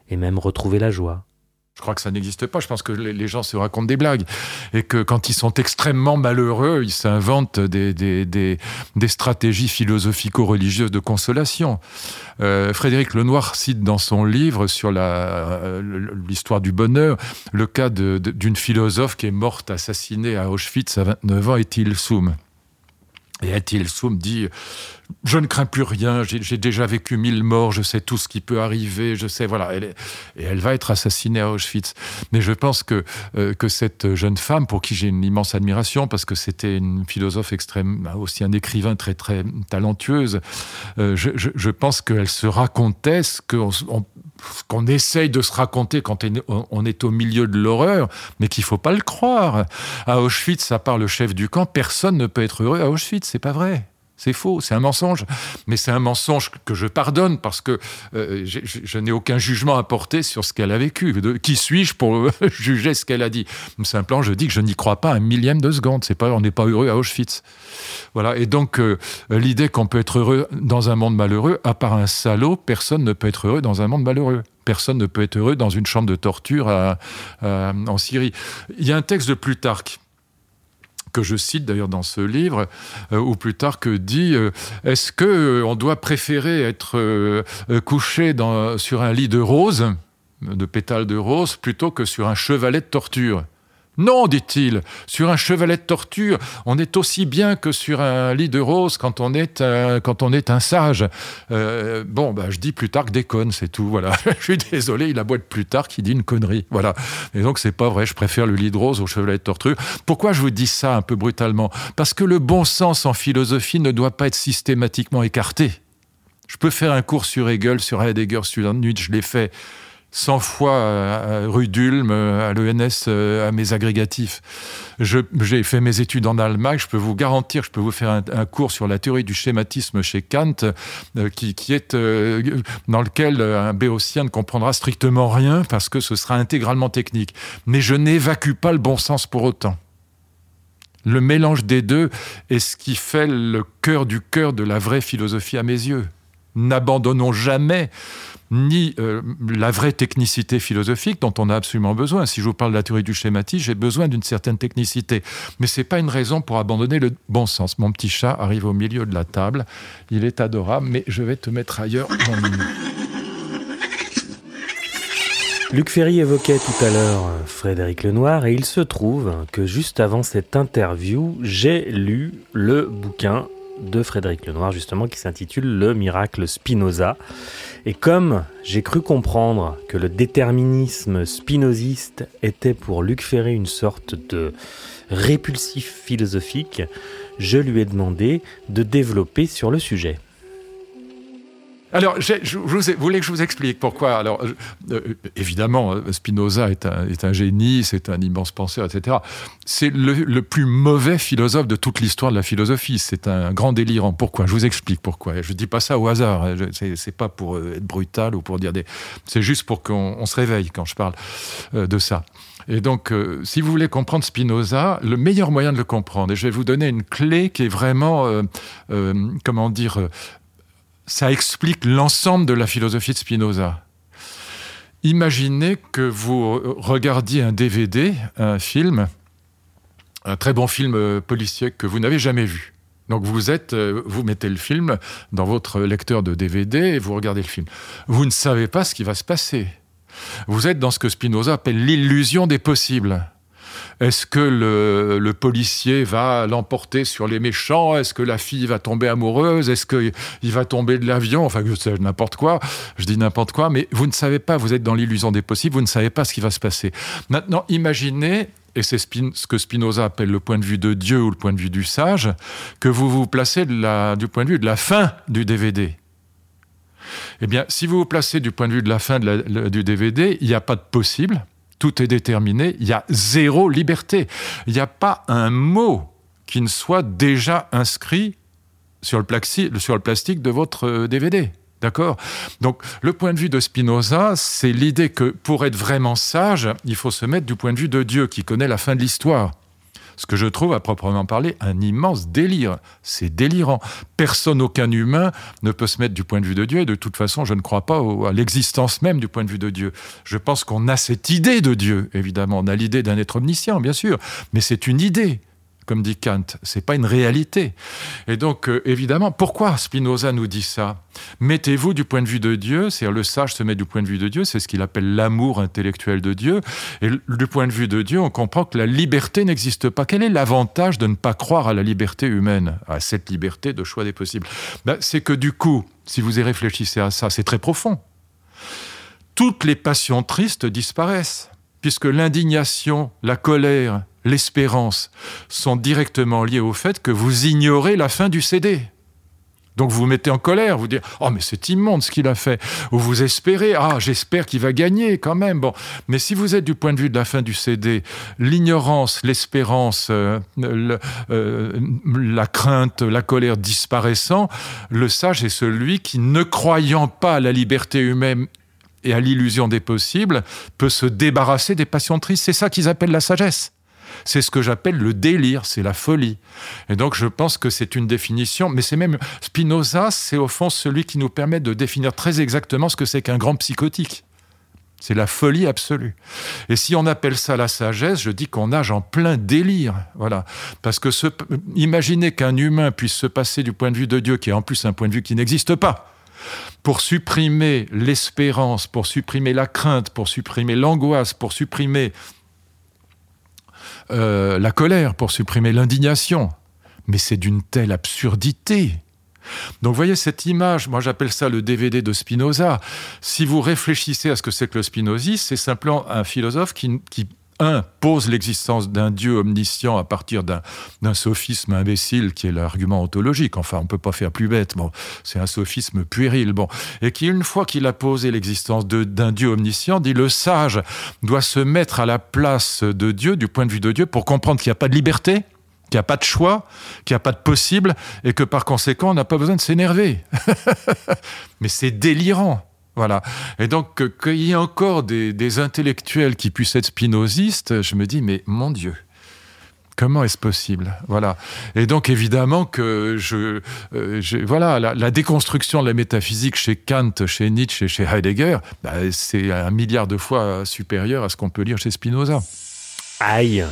et même retrouver la joie. Je crois que ça n'existe pas. Je pense que les gens se racontent des blagues. Et que quand ils sont extrêmement malheureux, ils s'inventent des, des, stratégies philosophico-religieuses de consolation. Euh, Frédéric Lenoir cite dans son livre sur l'histoire euh, du bonheur le cas d'une philosophe qui est morte assassinée à Auschwitz à 29 ans, est-il Soum? Et Atil Soum dit Je ne crains plus rien, j'ai déjà vécu mille morts, je sais tout ce qui peut arriver, je sais, voilà. Elle et elle va être assassinée à Auschwitz. Mais je pense que, euh, que cette jeune femme, pour qui j'ai une immense admiration, parce que c'était une philosophe extrême, aussi un écrivain très, très talentueuse, euh, je, je, je, pense qu'elle se racontait ce qu'on qu'on essaye de se raconter quand on est au milieu de l'horreur, mais qu'il faut pas le croire. À Auschwitz, à part le chef du camp, personne ne peut être heureux à Auschwitz, c'est pas vrai. C'est faux, c'est un mensonge. Mais c'est un mensonge que je pardonne parce que euh, je, n'ai aucun jugement à porter sur ce qu'elle a vécu. Qui suis-je pour juger ce qu'elle a dit? Simplement, je dis que je n'y crois pas un millième de seconde. C'est pas, on n'est pas heureux à Auschwitz. Voilà. Et donc, euh, l'idée qu'on peut être heureux dans un monde malheureux, à part un salaud, personne ne peut être heureux dans un monde malheureux. Personne ne peut être heureux dans une chambre de torture en Syrie. Il y a un texte de Plutarque que je cite d'ailleurs dans ce livre, euh, ou plus tard que dit euh, est-ce que euh, on doit préférer être couché sur un lit de rose, de pétales de rose, plutôt que sur un chevalet de torture? Non, dit-il, sur un chevalet de torture, on est aussi bien que sur un lit de rose quand on est un, quand on est un sage. Euh, bon, bah, je dis plus tard que déconne, c'est tout. Voilà, je suis désolé, il a beau être plus tard qui dit une connerie. Voilà. Et donc c'est pas vrai. Je préfère le lit de rose au chevalet de torture. Pourquoi je vous dis ça un peu brutalement? Parce que le bon sens en philosophie ne doit pas être systématiquement écarté. Je peux faire un cours sur Hegel, sur Heidegger, sur Nietzsche, je l'ai fait. 100 fois à rue d'Ulm, à l'ENS, à mes agrégatifs. J'ai fait mes études en Allemagne, je peux vous garantir, je peux vous faire un, cours sur la théorie du schématisme chez Kant, euh, qui, est euh, dans lequel un béotien ne comprendra strictement rien parce que ce sera intégralement technique. Mais je n'évacue pas le bon sens pour autant. Le mélange des deux est ce qui fait le cœur du cœur de la vraie philosophie à mes yeux. N'abandonnons jamais ni euh, la vraie technicité philosophique dont on a absolument besoin. Si je vous parle de la théorie du schématisme, j'ai besoin d'une certaine technicité. Mais ce n'est pas une raison pour abandonner le bon sens. Mon petit chat arrive au milieu de la table. Il est adorable, mais je vais te mettre ailleurs. Luc Ferry évoquait tout à l'heure Frédéric Lenoir et il se trouve que juste avant cette interview, j'ai lu le bouquin de Frédéric Lenoir justement qui s'intitule Le miracle Spinoza. Et comme j'ai cru comprendre que le déterminisme spinoziste était pour Luc Ferré une sorte de répulsif philosophique, je lui ai demandé de développer sur le sujet. Alors, je, voulez que je vous explique pourquoi? Alors, euh, évidemment, Spinoza est un, génie, c'est un immense penseur, etc. C'est le, plus mauvais philosophe de toute l'histoire de la philosophie. C'est un grand délirant. Pourquoi? Je vous explique pourquoi. Je dis pas ça au hasard. C'est pas pour être brutal ou pour dire des. C'est juste pour qu'on se réveille quand je parle euh, de ça. Et donc, euh, si vous voulez comprendre Spinoza, le meilleur moyen de le comprendre, et je vais vous donner une clé qui est vraiment, euh, euh, comment dire, ça explique l'ensemble de la philosophie de Spinoza. Imaginez que vous regardiez un DVD, un film, un très bon film policier que vous n'avez jamais vu. Donc vous êtes, vous mettez le film dans votre lecteur de DVD et vous regardez le film. Vous ne savez pas ce qui va se passer. Vous êtes dans ce que Spinoza appelle l'illusion des possibles. Est-ce que le, policier va l'emporter sur les méchants? Est-ce que la fille va tomber amoureuse? Est-ce qu'il va tomber de l'avion? Enfin, n'importe quoi. Je dis n'importe quoi, mais vous ne savez pas, vous êtes dans l'illusion des possibles, vous ne savez pas ce qui va se passer. Maintenant, imaginez, et c'est ce que Spinoza appelle le point de vue de Dieu ou le point de vue du sage, que vous vous placez du point de vue de la fin du DVD. Eh bien, si vous vous placez du point de vue de la fin du DVD, il n'y a pas de possible, tout est déterminé, il y a zéro liberté. Il n'y a pas un mot qui ne soit déjà inscrit sur le, plastique de votre DVD. D'accord? Donc, le point de vue de Spinoza, c'est l'idée que pour être vraiment sage, il faut se mettre du point de vue de Dieu qui connaît la fin de l'histoire ce que je trouve à proprement parler un immense délire. C'est délirant. Personne, aucun humain ne peut se mettre du point de vue de Dieu et de toute façon, je ne crois pas au, à l'existence même du point de vue de Dieu. Je pense qu'on a cette idée de Dieu, évidemment. On a l'idée d'un être omniscient, bien sûr, mais c'est une idée comme dit Kant, c'est pas une réalité. Et donc, euh, évidemment, pourquoi Spinoza nous dit ça? Mettez-vous du point de vue de Dieu, c'est-à-dire le sage se met du point de vue de Dieu, c'est ce qu'il appelle l'amour intellectuel de Dieu. Et du point de vue de Dieu, on comprend que la liberté n'existe pas. Quel est l'avantage de ne pas croire à la liberté humaine, à cette liberté de choix des possibles? Ben, C'est que du coup, si vous y réfléchissez à ça, c'est très profond. Toutes les passions tristes disparaissent, puisque l'indignation, la colère, l'espérance sont directement liées au fait que vous ignorez la fin du CD. Donc vous vous mettez en colère, vous dites oh mais c'est immonde ce qu'il a fait. Ou vous espérez ah j'espère qu'il va gagner quand même. Bon, mais si vous êtes du point de vue de la fin du CD, l'ignorance, l'espérance, euh, euh, la crainte, la colère disparaissant, le sage est celui qui ne croyant pas à la liberté humaine et à l'illusion des possibles peut se débarrasser des passions tristes. C'est ça qu'ils appellent la sagesse. C'est ce que j'appelle le délire, c'est la folie. Et donc je pense que c'est une définition, mais c'est même Spinoza, c'est au fond celui qui nous permet de définir très exactement ce que c'est qu'un grand psychotique. C'est la folie absolue. Et si on appelle ça la sagesse, je dis qu'on nage en plein délire. Voilà. Parce que ce, imaginer qu'un humain puisse se passer du point de vue de Dieu, qui est en plus un point de vue qui n'existe pas, pour supprimer l'espérance, pour supprimer la crainte, pour supprimer l'angoisse, pour supprimer euh, la colère, pour supprimer l'indignation. Mais c'est d'une telle absurdité. Donc voyez cette image, moi j'appelle ça le DVD de Spinoza. Si vous réfléchissez à ce que c'est que le spinozisme, c'est simplement un philosophe qui pose l'existence d'un Dieu omniscient à partir d'un sophisme imbécile qui est l'argument ontologique. Enfin, on ne peut pas faire plus bête. Bon, c'est un sophisme puéril. Bon, et qui, une fois qu'il a posé l'existence d'un Dieu omniscient, dit le sage doit se mettre à la place de Dieu, du point de vue de Dieu, pour comprendre qu'il n'y a pas de liberté, qu'il n'y a pas de choix, qu'il n'y a pas de possible, et que par conséquent, on n'a pas besoin de s'énerver. Mais c'est délirant. Voilà. Et donc, qu'il y ait encore des, intellectuels qui puissent être spinozistes, je me dis, mais mon Dieu, comment est-ce possible? Voilà. Et donc, évidemment que je, euh, voilà, la, déconstruction de la métaphysique chez Kant, chez Nietzsche et chez Heidegger, bah, c'est un milliard de fois supérieur à ce qu'on peut lire chez Spinoza. Aïe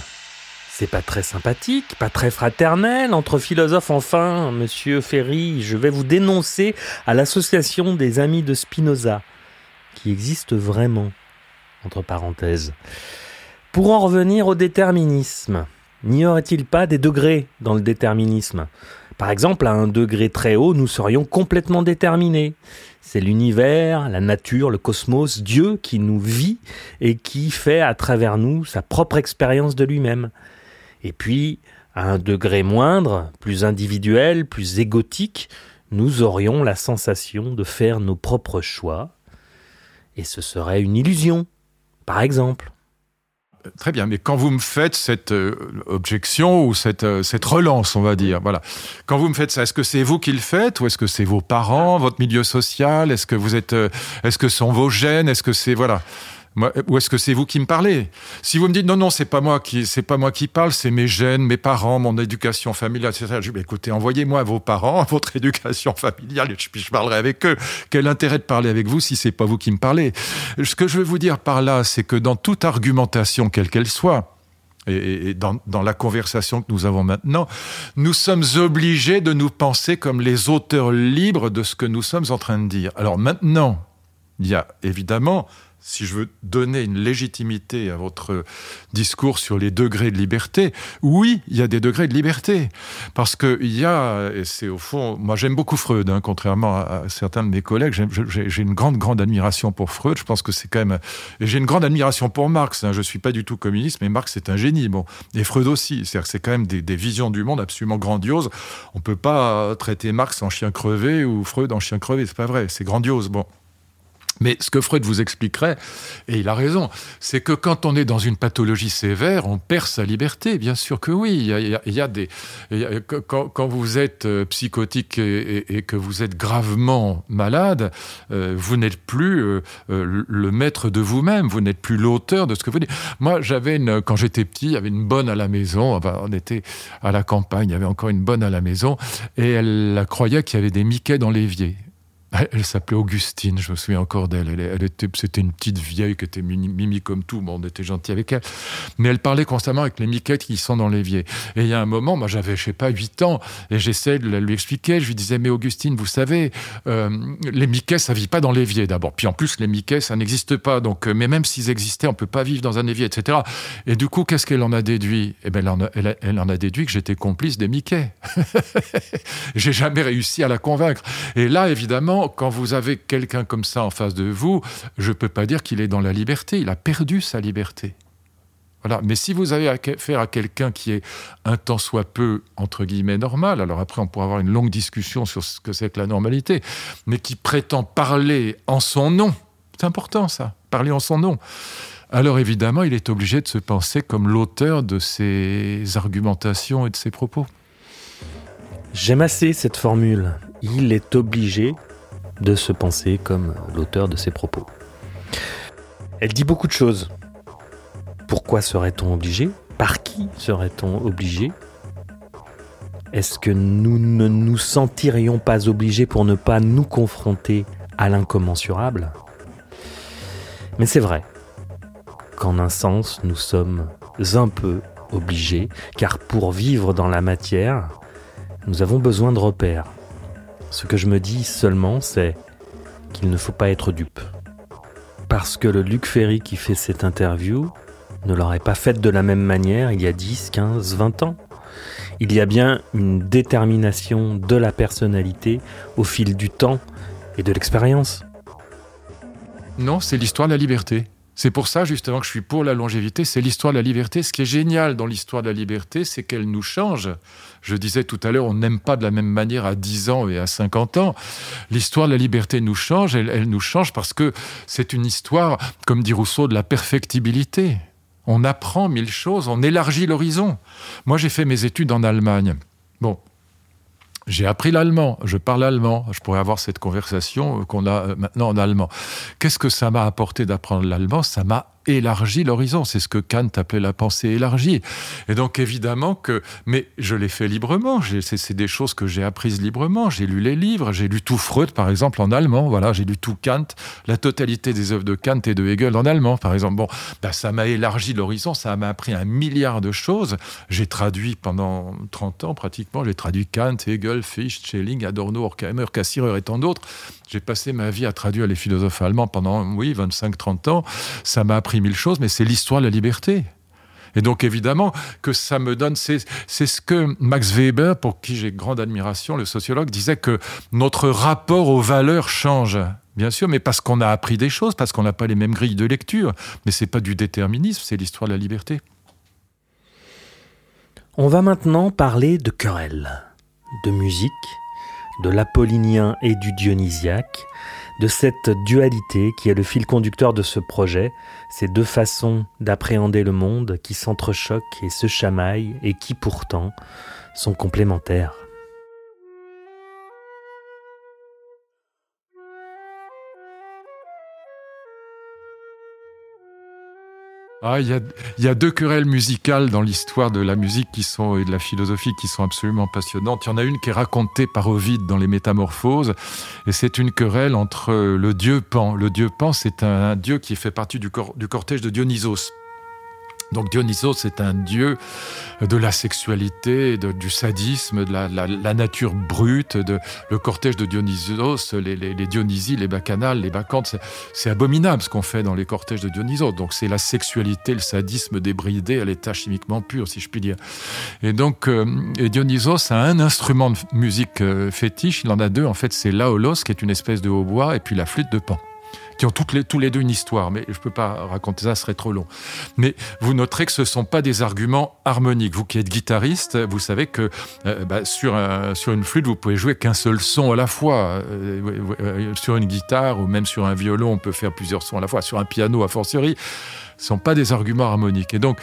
c'est pas très sympathique, pas très fraternel entre philosophes. Enfin, monsieur Ferry, je vais vous dénoncer à l'association des amis de Spinoza, qui existe vraiment, entre parenthèses. Pour en revenir au déterminisme, n'y aurait-il pas des degrés dans le déterminisme? Par exemple, à un degré très haut, nous serions complètement déterminés. C'est l'univers, la nature, le cosmos, Dieu qui nous vit et qui fait à travers nous sa propre expérience de lui-même. Et puis, à un degré moindre, plus individuel, plus égotique, nous aurions la sensation de faire nos propres choix, et ce serait une illusion, par exemple. Très bien, mais quand vous me faites cette euh, objection ou cette, euh, cette relance, on va dire, voilà. Quand vous me faites ça, est-ce que c'est vous qui le faites ou est-ce que c'est vos parents, votre milieu social? Est-ce que vous êtes, euh, est-ce que sont vos gènes? Est-ce que c'est voilà ou est-ce que c'est vous qui me parlez? Si vous me dites non, non, c'est pas moi qui, c'est pas moi qui parle, c'est mes gènes, mes parents, mon éducation familiale, etc. Je dis, écoutez, envoyez-moi vos parents, votre éducation familiale, et puis je parlerai avec eux. Quel intérêt de parler avec vous si c'est pas vous qui me parlez? Ce que je veux vous dire par là, c'est que dans toute argumentation, quelle qu'elle soit, et, dans, dans, la conversation que nous avons maintenant, nous sommes obligés de nous penser comme les auteurs libres de ce que nous sommes en train de dire. Alors maintenant, il y a évidemment si je veux donner une légitimité à votre discours sur les degrés de liberté, oui, il y a des degrés de liberté. Parce qu'il y a, et c'est au fond, moi j'aime beaucoup Freud, hein, contrairement à, certains de mes collègues, j'ai une grande, grande admiration pour Freud. Je pense que c'est quand même. Et j'ai une grande admiration pour Marx. Hein, je ne suis pas du tout communiste, mais Marx c'est un génie. Bon. Et Freud aussi. C'est-à-dire que c'est quand même des, des, visions du monde absolument grandioses. On ne peut pas traiter Marx en chien crevé ou Freud en chien crevé. C'est pas vrai. C'est grandiose. Bon. Mais ce que Freud vous expliquerait, et il a raison, c'est que quand on est dans une pathologie sévère, on perd sa liberté. Bien sûr que oui. Il y a, des quand, vous êtes euh, psychotique et, que vous êtes gravement malade, euh, vous n'êtes plus euh, le maître de vous-même. Vous n'êtes plus l'auteur de ce que vous dites. Moi, j'avais quand j'étais petit, il y avait une bonne à la maison. on était à la campagne, il y avait encore une bonne à la maison, et elle croyait qu'il y avait des Mickey dans l'évier. Elle, s'appelait Augustine, je me souviens encore d'elle. Elle, était, c'était une petite vieille qui était mimi comme tout. Bon, on était gentil avec elle. Mais elle parlait constamment avec les miquettes qui sont dans l'évier. Et il y a un moment, moi j'avais, je sais pas, 8 ans, et j'essaie de lui expliquer. Je lui disais, mais Augustine, vous savez, euh, les miquets, ça vit pas dans l'évier d'abord. Puis en plus, les miquets, ça n'existe pas. Donc, euh, mais même s'ils existaient, on peut pas vivre dans un évier, etc. Et du coup, qu'est-ce qu'elle en a déduit? Eh ben, elle en a, elle, en a déduit que j'étais complice des miquets. J'ai jamais réussi à la convaincre. Et là, évidemment, quand vous avez quelqu'un comme ça en face de vous, je ne peux pas dire qu'il est dans la liberté. Il a perdu sa liberté. Voilà. Mais si vous avez affaire à quelqu'un qui est un tant soit peu, entre guillemets, normal, alors après on pourra avoir une longue discussion sur ce que c'est que la normalité, mais qui prétend parler en son nom, c'est important ça, parler en son nom. Alors évidemment, il est obligé de se penser comme l'auteur de ses argumentations et de ses propos. J'aime assez cette formule. Il est obligé de se penser comme l'auteur de ses propos. Elle dit beaucoup de choses. Pourquoi serait-on obligé? Par qui serait-on obligé? Est-ce que nous ne nous sentirions pas obligés pour ne pas nous confronter à l'incommensurable? Mais c'est vrai qu'en un sens, nous sommes un peu obligés, car pour vivre dans la matière, nous avons besoin de repères. Ce que je me dis seulement, c'est qu'il ne faut pas être dupe. Parce que le Luc Ferry qui fait cette interview ne l'aurait pas faite de la même manière il y a 10, 15, 20 ans. Il y a bien une détermination de la personnalité au fil du temps et de l'expérience. Non, c'est l'histoire de la liberté. C'est pour ça justement que je suis pour la longévité, c'est l'histoire de la liberté. Ce qui est génial dans l'histoire de la liberté, c'est qu'elle nous change. Je disais tout à l'heure, on n'aime pas de la même manière à 10 ans et à 50 ans. L'histoire de la liberté nous change, elle, elle nous change parce que c'est une histoire, comme dit Rousseau, de la perfectibilité. On apprend mille choses, on élargit l'horizon. Moi, j'ai fait mes études en Allemagne. Bon, j'ai appris l'allemand, je parle allemand, je pourrais avoir cette conversation qu'on a maintenant en allemand. Qu'est-ce que ça m'a apporté d'apprendre l'allemand? Ça m'a élargi l'horizon. C'est ce que Kant appelait la pensée élargie. Et donc évidemment que, mais je l'ai fait librement. C'est des choses que j'ai apprises librement. J'ai lu les livres, j'ai lu tout Freud par exemple en allemand. Voilà, j'ai lu tout Kant, la totalité des œuvres de Kant et de Hegel en allemand par exemple. Bon, ben, ça m'a élargi l'horizon, ça m'a appris un milliard de choses. J'ai traduit pendant 30 ans pratiquement, j'ai traduit Kant, Hegel, Fichte, Schelling, Adorno, Horkheimer, Cassirer et tant d'autres. J'ai passé ma vie à traduire les philosophes allemands pendant, oui, 25-30 ans. Ça m'a appris mille choses, mais c'est l'histoire de la liberté. Et donc évidemment que ça me donne, c'est ce que Max Weber, pour qui j'ai grande admiration, le sociologue, disait que notre rapport aux valeurs change. Bien sûr, mais parce qu'on a appris des choses, parce qu'on n'a pas les mêmes grilles de lecture. Mais c'est pas du déterminisme, c'est l'histoire de la liberté. On va maintenant parler de querelle, de musique, de l'apollinien et du dionysiaque, de cette dualité qui est le fil conducteur de ce projet, ces deux façons d'appréhender le monde qui s'entrechoquent et se chamaillent et qui pourtant sont complémentaires. Ah, il y a, deux querelles musicales dans l'histoire de la musique qui sont, et de la philosophie qui sont absolument passionnantes. Il y en a une qui est racontée par Ovide dans les Métamorphoses, et c'est une querelle entre le dieu Pan. Le dieu Pan, c'est un, dieu qui fait partie du, du cortège de Dionysos. Donc Dionysos c'est un dieu de la sexualité, du sadisme, de la, nature brute, de, le cortège de Dionysos, les, les, Dionysies, les bacchanales, les bacchantes, c'est abominable ce qu'on fait dans les cortèges de Dionysos. Donc c'est la sexualité, le sadisme débridé à l'état chimiquement pur, si je puis dire. Et donc euh, Dionysos a un instrument de musique euh, fétiche, il en a deux, en fait c'est l'aolos, qui est une espèce de hautbois, et puis la flûte de Pan qui ont toutes les, tous les deux une histoire, mais je ne peux pas raconter ça, ce serait trop long. Mais vous noterez que ce ne sont pas des arguments harmoniques. Vous qui êtes guitariste, vous savez que euh, bah, sur, un, sur une flûte, vous pouvez jouer qu'un seul son à la fois. Euh, euh, sur une guitare ou même sur un violon, on peut faire plusieurs sons à la fois. Sur un piano, a fortiori ne sont pas des arguments harmoniques. Et donc,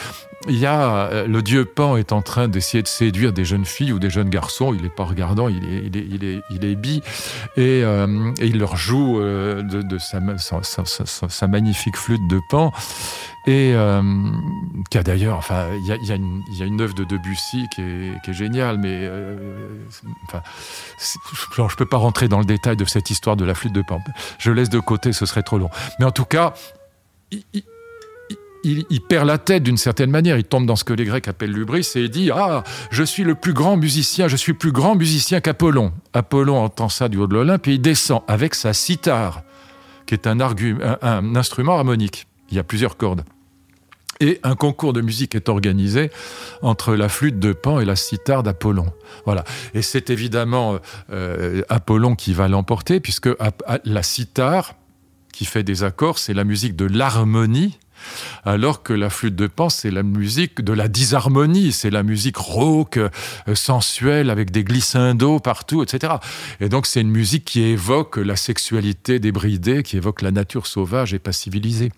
il y a euh, le dieu Pan est en train d'essayer de séduire des jeunes filles ou des jeunes garçons. Il n'est pas regardant, il est, il est, il est, il est bi et, euh, il leur joue euh, de, sa, magnifique flûte de Pan. Et qui a d'ailleurs, enfin, il y a, y, y a une œuvre de Debussy qui est, qui est géniale, mais enfin, je peux pas rentrer dans le détail de cette histoire de la flûte de Pan. Je laisse de côté, ce serait trop long. Mais en tout cas, perd la tête d'une certaine manière. Il tombe dans ce que les Grecs appellent l'ubris et il dit Ah, je suis le plus grand musicien, je suis plus grand musicien qu'Apollon. Apollon entend ça du haut de l'Olympe et il descend avec sa cithare, qui est un, instrument harmonique. Il y a plusieurs cordes. Et un concours de musique est organisé entre la flûte de Pan et la cithare d'Apollon. Voilà. Et c'est évidemment euh, Apollon qui va l'emporter, puisque la cithare, qui fait des accords, c'est la musique de l'harmonie, alors que la flûte de pan, c'est la musique de la disharmonie, c'est la musique rauque, euh, sensuelle, avec des glissendos partout, etc. Et donc c'est une musique qui évoque la sexualité débridée, qui évoque la nature sauvage et pas civilisée.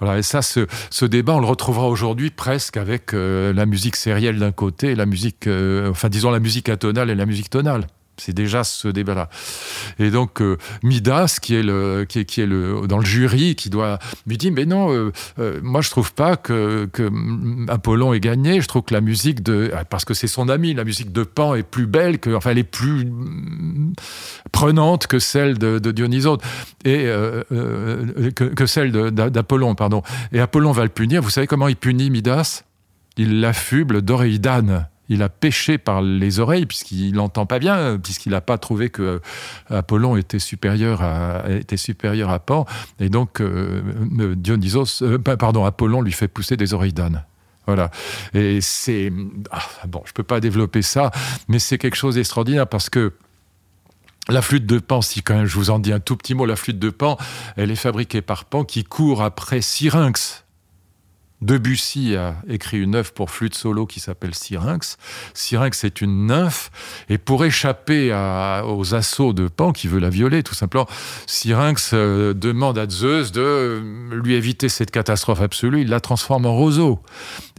Voilà, et ça, ce, ce débat, on le retrouvera aujourd'hui presque avec euh, la musique sérielle d'un côté et la musique, euh, enfin disons la musique atonale et la musique tonale. C'est déjà ce débat-là. Et donc euh, Midas, qui est le, qui est, qui est le dans le jury, qui doit lui dit mais non, euh, euh, moi je trouve pas que, que Apollon ait gagné. Je trouve que la musique de parce que c'est son ami, la musique de Pan est plus belle que, enfin elle est plus prenante que celle de, Dionysos et que, celle d'Apollon, pardon. Et Apollon va le punir. Vous savez comment il punit Midas? Il l'affuble d'Oreidane il a péché par les oreilles puisqu'il n'entend pas bien, puisqu'il n'a pas trouvé que euh, Apollon était supérieur à, était supérieur à Pan. Et donc, euh, euh Dionysos, pardon, Apollon lui fait pousser des oreilles d'âne. Voilà. Et c'est. Ah, bon, je ne peux pas développer ça, mais c'est quelque chose d'extraordinaire parce que. La flûte de Pan, si quand même je vous en dis un tout petit mot, la flûte de Pan, elle est fabriquée par Pan qui court après Syrinx, Debussy a écrit une œuvre pour flûte solo qui s'appelle Syrinx. Syrinx est une nymphe, et pour échapper aux assauts de Pan, qui veut la violer tout simplement, Syrinx euh, demande à Zeus de lui éviter cette catastrophe absolue. Il la transforme en roseau.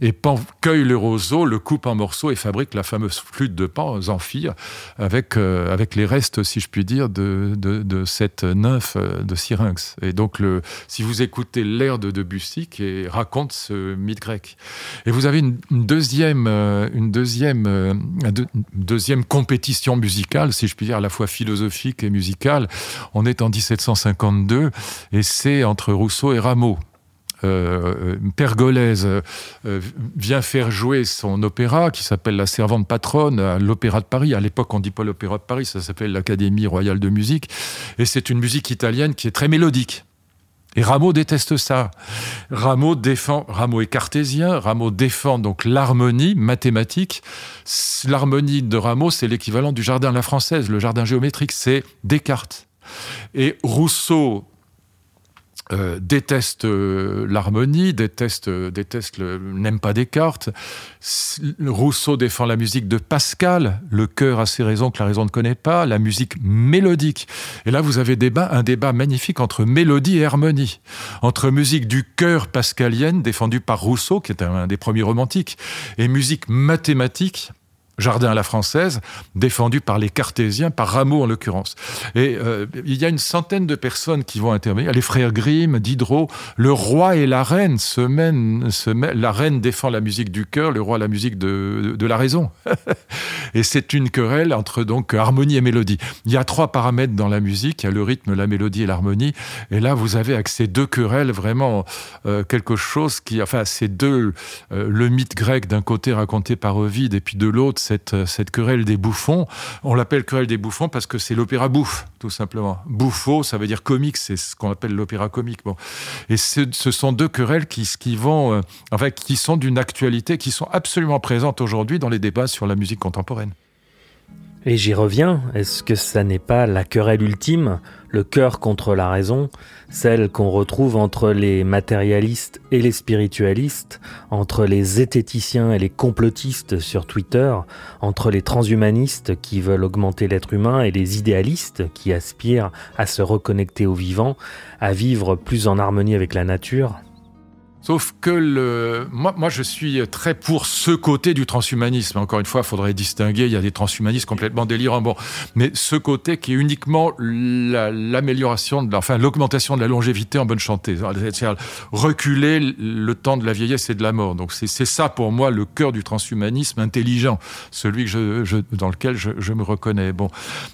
Et Pan cueille le roseau, le coupe en morceaux et fabrique la fameuse flûte de Pan, Zamphire, avec, euh, avec les restes, si je puis dire, de, de, cette nymphe euh, de Syrinx. Et donc, le, si vous écoutez l'air de Debussy, qui raconte mythe grec. Et vous avez une, deuxième, une deuxième, euh, euh, deuxième compétition musicale, si je puis dire, à la fois philosophique et musicale. On est en 1752 et c'est entre Rousseau et Rameau. Euh, Pergolèse vient faire jouer son opéra qui s'appelle La Servante Patronne à l'Opéra de Paris. À l'époque, on dit pas l'Opéra de Paris, ça s'appelle l'Académie Royale de Musique. Et c'est une musique italienne qui est très mélodique. Et Rameau déteste ça. Rameau défend, Rameau est cartésien, Rameau défend donc l'harmonie mathématique. L'harmonie de Rameau, c'est l'équivalent du jardin à la française. Le jardin géométrique, c'est Descartes. Et Rousseau euh, déteste euh, l'harmonie, déteste, euh, déteste n'aime pas Descartes. Rousseau défend la musique de Pascal, le cœur a ses raisons que la raison ne connaît pas, la musique mélodique. Et là, vous avez débat, un débat magnifique entre mélodie et harmonie, entre musique du cœur pascalienne, défendue par Rousseau, qui est un des premiers romantiques, et musique mathématique, jardin à la française, défendu par les cartésiens, par Rameau en l'occurrence. Et euh, il y a une centaine de personnes qui vont intervenir. Les frères Grimm, Diderot, le roi et la reine se mènent, la reine défend la musique du cœur, le roi la musique de, de la raison. et c'est une querelle entre donc harmonie et mélodie. Il y a trois paramètres dans la musique, il y a le rythme, la mélodie et l'harmonie. Et là, vous avez avec ces deux querelles vraiment euh, quelque chose qui, enfin, ces deux, euh, le mythe grec d'un côté raconté par Ovide et puis de l'autre, cette, querelle des bouffons. On l'appelle querelle des bouffons parce que c'est l'opéra bouffe, tout simplement. Bouffo, ça veut dire comique, c'est ce qu'on appelle l'opéra comique. Bon. Et ce, sont deux querelles qui, qui vont, euh, enfin, qui sont d'une actualité, qui sont absolument présentes aujourd'hui dans les débats sur la musique contemporaine. Et j'y reviens, est-ce que ça n'est pas la querelle ultime, le cœur contre la raison, celle qu'on retrouve entre les matérialistes et les spiritualistes, entre les zététiciens et les complotistes sur Twitter, entre les transhumanistes qui veulent augmenter l'être humain et les idéalistes qui aspirent à se reconnecter au vivant, à vivre plus en harmonie avec la nature? Sauf que le, moi, moi, je suis très pour ce côté du transhumanisme. Encore une fois, il faudrait distinguer. Il y a des transhumanistes complètement délirants. Bon, mais ce côté qui est uniquement l'amélioration, de, enfin, l'augmentation de la longévité en bonne santé, c'est-à-dire reculer le temps de la vieillesse et de la mort. Donc, c'est ça pour moi le cœur du transhumanisme intelligent, celui que je, je dans lequel je, je me reconnais. Bon,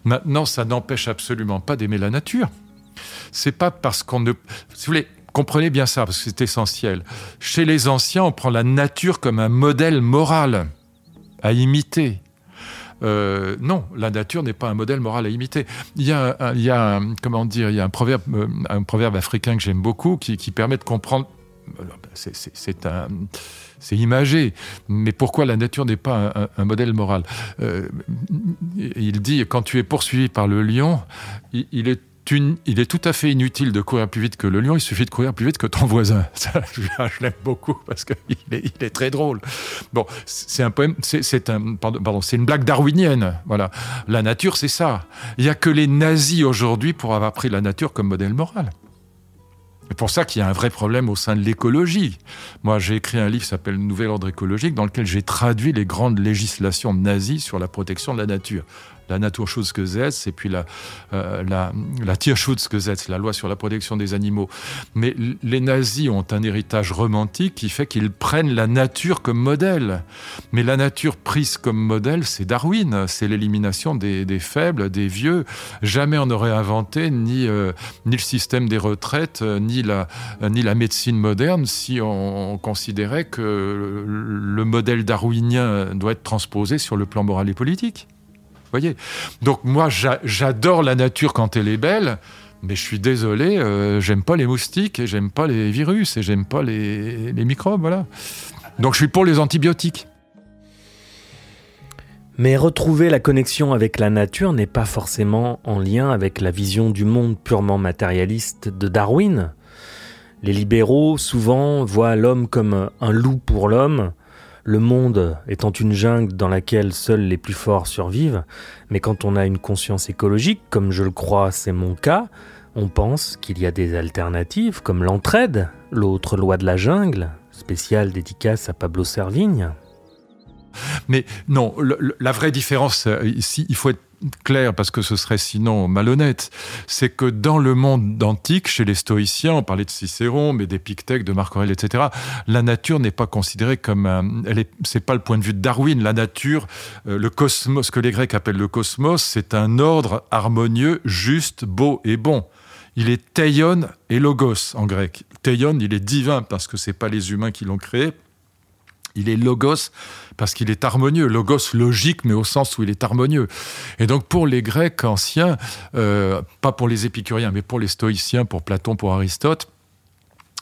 maintenant, ça n'empêche absolument pas d'aimer la nature. C'est pas parce qu'on ne, si vous voulez, Comprenez bien ça, parce que c'est essentiel. Chez les anciens, on prend la nature comme un modèle moral à imiter. Euh, non, la nature n'est pas un modèle moral à imiter. Il y a, a comment dire, il y a un proverbe, euh, un africain que j'aime beaucoup qui, permet de comprendre. C'est un c'est imagé. Mais pourquoi la nature n'est pas un, modèle moral? Euh, Il dit quand tu es poursuivi par le lion, il, est il est tout à fait inutile de courir plus vite que le lion, il suffit de courir plus vite que ton voisin. Ça, je, l'aime beaucoup parce qu'il est, il est très drôle. Bon, c'est un poème, c'est une blague darwinienne. Voilà, la nature, c'est ça. Il y a que les nazis aujourd'hui pour avoir pris la nature comme modèle moral. C'est pour ça qu'il y a un vrai problème au sein de l'écologie. Moi, j'ai écrit un livre qui s'appelle Nouvel ordre écologique, dans lequel j'ai traduit les grandes législations nazies sur la protection de la nature la Naturschutzgesetz et puis la, euh, la, la Tierschutzgesetz, la loi sur la protection des animaux. Mais les nazis ont un héritage romantique qui fait qu'ils prennent la nature comme modèle. Mais la nature prise comme modèle, c'est Darwin, c'est l'élimination des, des, faibles, des vieux. Jamais on n'aurait inventé ni, euh, ni le système des retraites, ni la, ni la médecine moderne si on, considérait que le modèle darwinien doit être transposé sur le plan moral et politique voyez Donc moi, j'adore la nature quand elle est belle. Mais je suis désolé, euh, j'aime pas les moustiques et j'aime pas les virus et j'aime pas les, les microbes, voilà. Donc je suis pour les antibiotiques. Mais retrouver la connexion avec la nature n'est pas forcément en lien avec la vision du monde purement matérialiste de Darwin. Les libéraux souvent voient l'homme comme un loup pour l'homme, le monde étant une jungle dans laquelle seuls les plus forts survivent, mais quand on a une conscience écologique, comme je le crois c'est mon cas, on pense qu'il y a des alternatives comme l'entraide, l'autre loi de la jungle, spéciale dédicace à Pablo Servigne. Mais non, la vraie différence euh, il faut être clair parce que ce serait sinon malhonnête, c'est que dans le monde antique, chez les stoïciens, on parlait de Cicéron, mais d'Épictète, de Marc Aurèle, etc., la nature n'est pas considérée comme un, c'est pas le point de vue de Darwin. La nature, euh, le cosmos, ce que les Grecs appellent le cosmos, c'est un ordre harmonieux, juste, beau et bon. Il est teion et logos en grec. Teion, il est divin parce que c'est pas les humains qui l'ont créé. Il est logos parce qu'il est harmonieux. Logos logique, mais au sens où il est harmonieux. Et donc pour les Grecs anciens, euh, pas pour les épicuriens, mais pour les stoïciens, pour Platon, pour Aristote,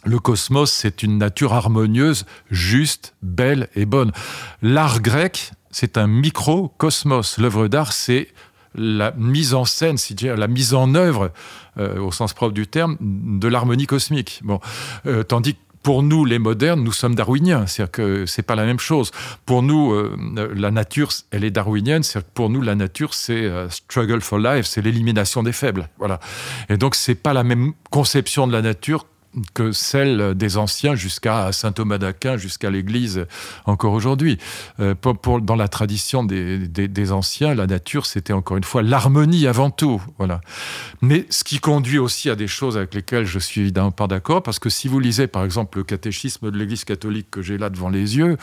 le cosmos, c'est une nature harmonieuse, juste, belle et bonne. L'art grec, c'est un microcosmos. L'œuvre d'art, c'est la mise en scène, la mise en œuvre, euh, au sens propre du terme, de l'harmonie cosmique. Bon, euh, tandis que pour nous, les modernes, nous sommes darwiniens. C'est-à-dire que c'est pas la même chose. Pour nous, euh, la nature, elle est darwinienne. C'est-à-dire que pour nous, la nature, c'est euh, struggle for life, c'est l'élimination des faibles. Voilà. Et donc, c'est pas la même conception de la nature que celle des anciens jusqu'à saint Thomas d'Aquin, jusqu'à l'Église encore aujourd'hui. Euh, pour, dans la tradition des, des, anciens, la nature, c'était encore une fois l'harmonie avant tout. Voilà. Mais ce qui conduit aussi à des choses avec lesquelles je suis évidemment pas d'accord, parce que si vous lisez par exemple le catéchisme de l'Église catholique que j'ai là devant les yeux,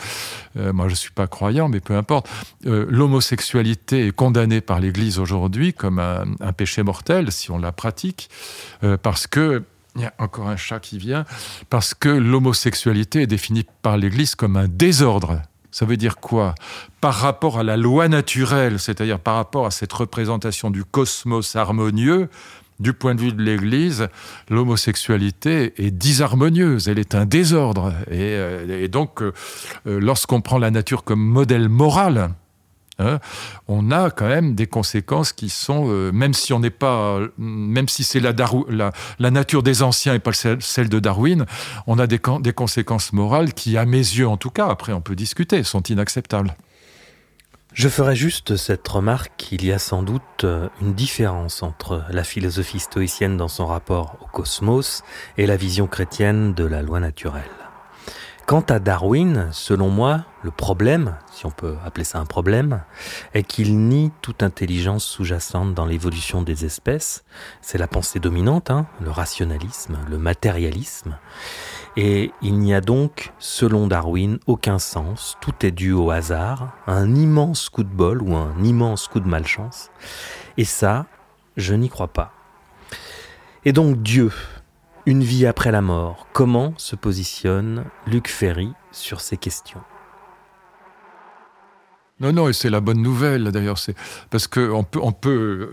euh, moi je suis pas croyant, mais peu importe, euh, l'homosexualité est condamnée par l'Église aujourd'hui comme un, un, péché mortel si on la pratique, parce que il y a encore un chat qui vient, parce que l'homosexualité est définie par l'Église comme un désordre. Ça veut dire quoi? Par rapport à la loi naturelle, c'est-à-dire par rapport à cette représentation du cosmos harmonieux, du point de vue de l'Église, l'homosexualité est disharmonieuse, elle est un désordre. Et, euh, donc, euh, lorsqu'on prend la nature comme modèle moral, Hein, on a quand même des conséquences qui sont, euh, même si on n'est pas, même si c'est la, nature des anciens et pas celle de Darwin, on a des, des conséquences morales qui, à mes yeux en tout cas, après on peut discuter, sont inacceptables. Je ferai juste cette remarque qu'il y a sans doute euh, une différence entre la philosophie stoïcienne dans son rapport au cosmos et la vision chrétienne de la loi naturelle. Quant à Darwin, selon moi, le problème, si on peut appeler ça un problème, est qu'il nie toute intelligence sous-jacente dans l'évolution des espèces. C'est la pensée dominante, hein, le rationalisme, le matérialisme. Et il n'y a donc, selon Darwin, aucun sens, tout est dû au hasard, un immense coup de bol ou un immense coup de malchance. Et ça, je n'y crois pas. Et donc Dieu, une vie après la mort, comment se positionne Luc Ferry sur ces questions? Non, non, et c'est la bonne nouvelle d'ailleurs, c'est parce que peut, on peut,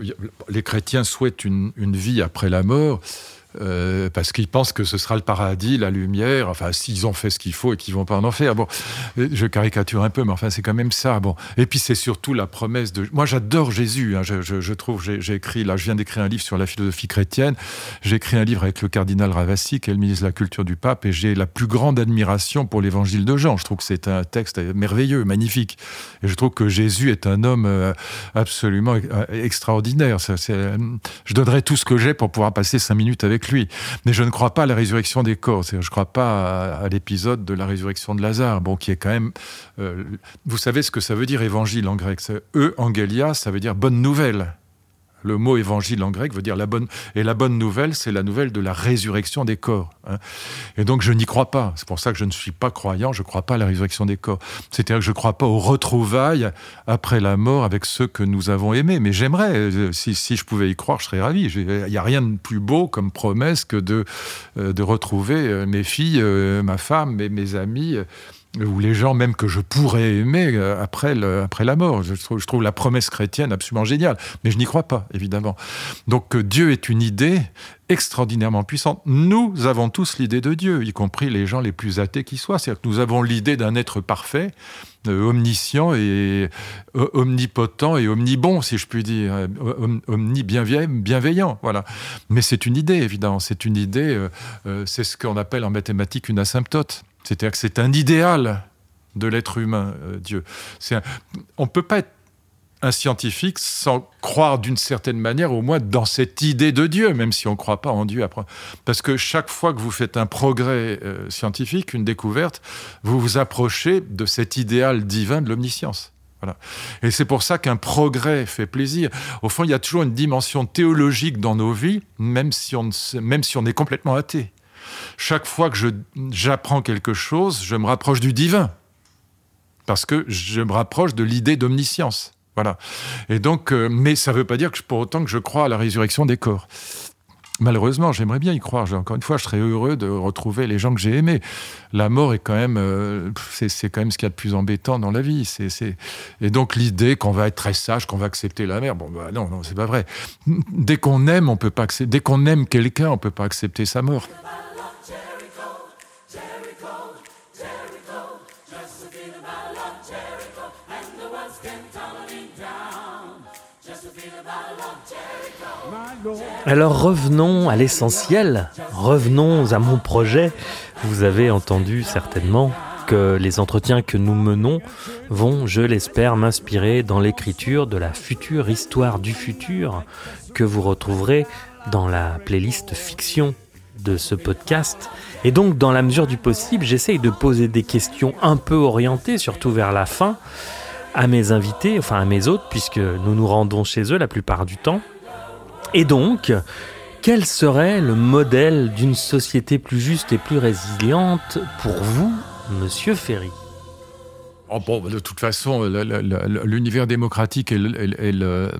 les chrétiens souhaitent une, vie après la mort. Euh, parce qu'ils pensent que ce sera le paradis, la lumière, enfin, s'ils ont fait ce qu'il faut et qu'ils vont pas en enfer. Bon, je caricature un peu, mais enfin, c'est quand même ça. Bon. Et puis, c'est surtout la promesse de. Moi, j'adore Jésus. Hein. Je, trouve, j'ai écrit, là, je viens d'écrire un livre sur la philosophie chrétienne. J'ai écrit un livre avec le cardinal Ravassi, qui est le ministre de la Culture du Pape, et j'ai la plus grande admiration pour l'évangile de Jean. Je trouve que c'est un texte merveilleux, magnifique. Et je trouve que Jésus est un homme euh, absolument euh, extraordinaire. Je donnerais tout ce que j'ai pour pouvoir passer cinq minutes avec lui. Mais je ne crois pas à la résurrection des corps. Je ne crois pas à, l'épisode de la résurrection de Lazare, bon, qui est quand même. Euh, vous savez ce que ça veut dire évangile en grec E, angelia, ça veut dire bonne nouvelle. Le mot évangile en grec veut dire la bonne. Et la bonne nouvelle, c'est la nouvelle de la résurrection des corps. Hein. Et donc, je n'y crois pas. C'est pour ça que je ne suis pas croyant. Je ne crois pas à la résurrection des corps. C'est-à-dire que je ne crois pas aux retrouvailles après la mort avec ceux que nous avons aimés. Mais j'aimerais. Euh, si, je pouvais y croire, je serais ravi. Il n'y a rien de plus beau comme promesse que de, euh, retrouver euh, mes filles, ma femme, mes amis ou les gens même que je pourrais aimer euh, après, après la mort. Je trouve, la promesse chrétienne absolument géniale, mais je n'y crois pas, évidemment. Donc Dieu est une idée extraordinairement puissante. Nous avons tous l'idée de Dieu, y compris les gens les plus athées qui soient. C'est-à-dire que nous avons l'idée d'un être parfait, euh, omniscient et euh, omnipotent et omnibon, si je puis dire, omni bienveillant, voilà. Mais c'est une idée, évidemment. C'est une idée. c'est ce qu'on appelle en mathématiques une asymptote. C'est-à-dire que c'est un idéal de l'être humain, euh, Dieu. On ne peut pas être un scientifique sans croire d'une certaine manière, au moins dans cette idée de Dieu, même si on ne croit pas en Dieu. Après. Parce que chaque fois que vous faites un progrès euh, scientifique, une découverte, vous vous approchez de cet idéal divin de l'omniscience. Voilà. Et c'est pour ça qu'un progrès fait plaisir. Au fond, il y a toujours une dimension théologique dans nos vies, même si on, même si on est complètement athée. Chaque fois que j'apprends quelque chose, je me rapproche du divin. Parce que je me rapproche de l'idée d'omniscience. Voilà. Et donc, euh, mais ça ne veut pas dire que pour autant que je crois à la résurrection des corps. Malheureusement, j'aimerais bien y croire. Encore une fois, je serais heureux de retrouver les gens que j'ai aimés. La mort est quand même, euh, c'est quand même ce qu'il y a de plus embêtant dans la vie. Et donc l'idée qu'on va être très sage, qu'on va accepter la mort. Bon, bah non, non, c'est pas vrai. Dès qu'on aime, on peut pas accepter. Dès qu'on aime quelqu'un, on peut pas accepter sa mort. Alors revenons à l'essentiel, revenons à mon projet. Vous avez entendu certainement que les entretiens que nous menons vont, je l'espère, m'inspirer dans l'écriture de la future histoire du futur que vous retrouverez dans la playlist fiction de ce podcast. Et donc, dans la mesure du possible, j'essaye de poser des questions un peu orientées, surtout vers la fin, à mes invités, enfin à mes hôtes, puisque nous nous rendons chez eux la plupart du temps. Et donc, quel serait le modèle d'une société plus juste et plus résiliente pour vous, monsieur Ferry? Oh De toute façon, l'univers démocratique est le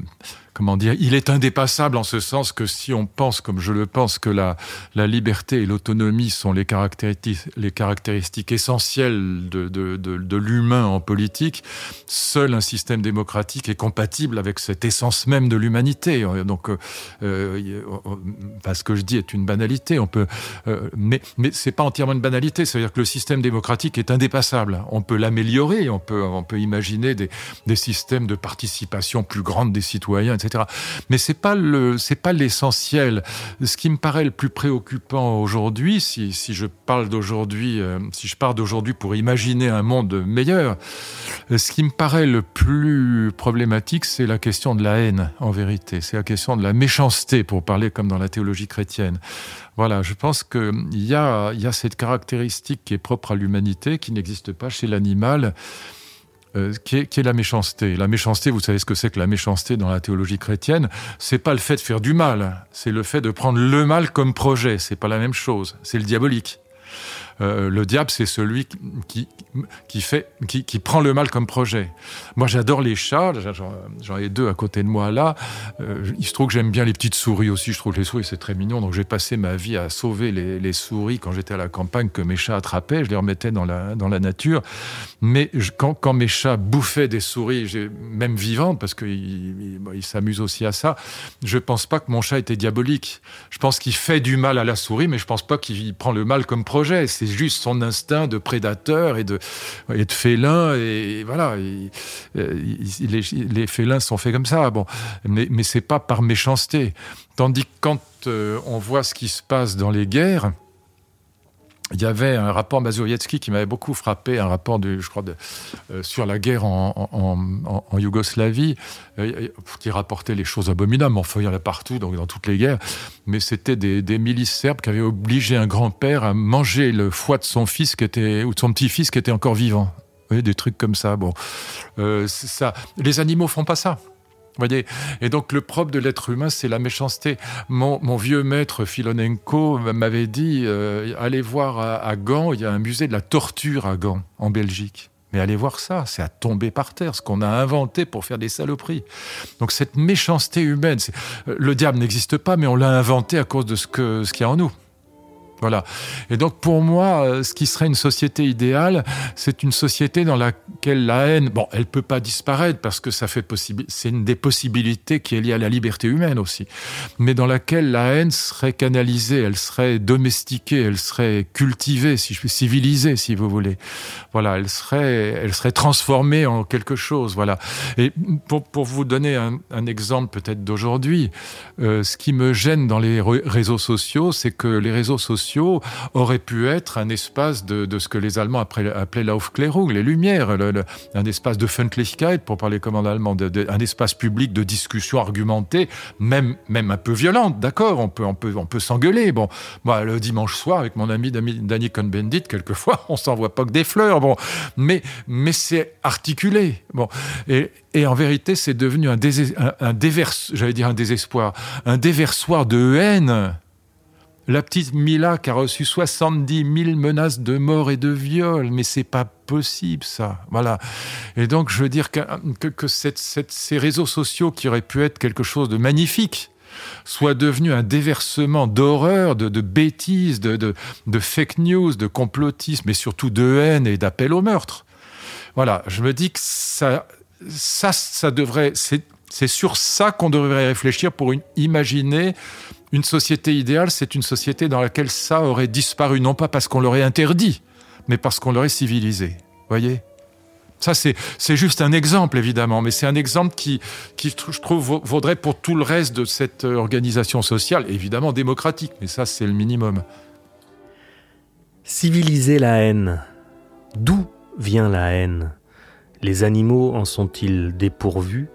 comment dire, il est indépassable en ce sens que si on pense, comme je le pense, que la, liberté et l'autonomie sont les caractéristiques, les caractéristiques essentielles de l'humain en politique, seul un système démocratique est compatible avec cette essence même de l'humanité. Donc, euh, euh ce que je dis est une banalité. On peut, euh, mais mais c'est pas entièrement une banalité. C'est-à-dire que le système démocratique est indépassable. On peut l'améliorer. On peut on peut imaginer des, des systèmes de participation plus grande des citoyens Mais c'est pas le, c'est pas l'essentiel. Ce qui me paraît le plus préoccupant aujourd'hui, si, si je parle d'aujourd'hui, euh, si je pars d'aujourd'hui pour imaginer un monde meilleur, euh, ce qui me paraît le plus problématique, c'est la question de la haine, en vérité. C'est la question de la méchanceté, pour parler comme dans la théologie chrétienne. Voilà, je pense qu'il y a, y a cette caractéristique qui est propre à l'humanité, qui n'existe pas chez l'animal, euh, qui, est, la méchanceté. La méchanceté, vous savez ce que c'est que la méchanceté dans la théologie chrétienne? C'est pas le fait de faire du mal, c'est le fait de prendre le mal comme projet. C'est pas la même chose. C'est le diabolique. Euh, le diable, c'est celui qui, qui, fait, qui, qui, prend le mal comme projet. Moi, j'adore les chats. J'en ai deux à côté de moi là. Euh, il se trouve que j'aime bien les petites souris aussi. Je trouve que les souris, c'est très mignon. Donc, j'ai passé ma vie à sauver les, les souris quand j'étais à la campagne que mes chats attrapaient. Je les remettais dans la, dans la nature. Mais quand, quand mes chats bouffaient des souris, même vivantes, parce qu'ils il, s'amusent aussi à ça, je pense pas que mon chat était diabolique. Je pense qu'il fait du mal à la souris, mais je pense pas qu'il prend le mal comme projet. C'est juste son instinct de prédateur et de, félin. Et voilà, les, les, félins sont faits comme ça. Bon, mais, mais c'est pas par méchanceté. Tandis que quand euh, on voit ce qui se passe dans les guerres, il y avait un rapport Mazowiecki qui m'avait beaucoup frappé, un rapport euh, sur la guerre en, Yougoslavie, euh, qui rapportait les choses abominables. Enfin, il y en a partout, donc dans toutes les guerres. Mais c'était des, des, milices serbes qui avaient obligé un grand-père à manger le foie de son fils qui était, ou de son petit-fils qui était encore vivant. Vous voyez, des trucs comme ça. Bon, euh, ça. Les animaux font pas ça. Voyez et donc le propre de l'être humain, c'est la méchanceté. Mon, mon, vieux maître Filonenko m'avait dit, euh, allez voir à, Gand, il y a un musée de la torture à Gand, en Belgique. Mais allez voir ça, c'est à tomber par terre, ce qu'on a inventé pour faire des saloperies. Donc cette méchanceté humaine, euh, le diable n'existe pas, mais on l'a inventé à cause de ce qu'il ce qu'il y a en nous. Voilà. Et donc pour moi, euh, ce qui serait une société idéale, c'est une société dans laquelle la haine, bon, elle peut pas disparaître parce que ça fait possible, c'est une des possibilités qui est liée à la liberté humaine aussi, mais dans laquelle la haine serait canalisée, elle serait domestiquée, elle serait cultivée, si je puis civilisée, si vous voulez. Voilà, elle serait, elle serait transformée en quelque chose. Voilà. Et pour, pour vous donner un, exemple peut-être d'aujourd'hui, euh, ce qui me gêne dans les réseaux sociaux, c'est que les réseaux sociaux auraient pu être un espace de, ce que les Allemands appelaient, l'Aufklärung, les Lumières, un espace de Fundlichkeit, pour parler comme en allemand, un espace public de discussion argumentée, même, un peu violente, d'accord, on peut, s'engueuler. Bon, le dimanche soir, avec mon ami Danny Cohn-Bendit, quelquefois, on s'envoie pas que des fleurs, bon, mais, c'est articulé. Bon, et, en vérité, c'est devenu un, dire un désespoir, un déversoir de haine la petite Mila qui a reçu 70 000 menaces de mort et de viol, mais c'est pas possible ça. Voilà. Et donc je veux dire que, que, ces réseaux sociaux qui auraient pu être quelque chose de magnifique, soient devenus un déversement d'horreur, de, bêtises, de fake news, de complotisme, mais surtout de haine et d'appel au meurtre. Voilà, je me dis que ça, ça, ça devrait, c'est sur ça qu'on devrait réfléchir pour une, imaginer une société idéale, c'est une société dans laquelle ça aurait disparu, non pas parce qu'on l'aurait interdit, mais parce qu'on l'aurait civilisé. Voyez? Ça, c'est juste un exemple, évidemment, mais c'est un exemple qui, qui, je trouve, vaudrait pour tout le reste de cette organisation sociale, évidemment démocratique, mais ça, c'est le minimum. Civiliser la haine. D'où vient la haine? Les animaux en sont-ils dépourvus?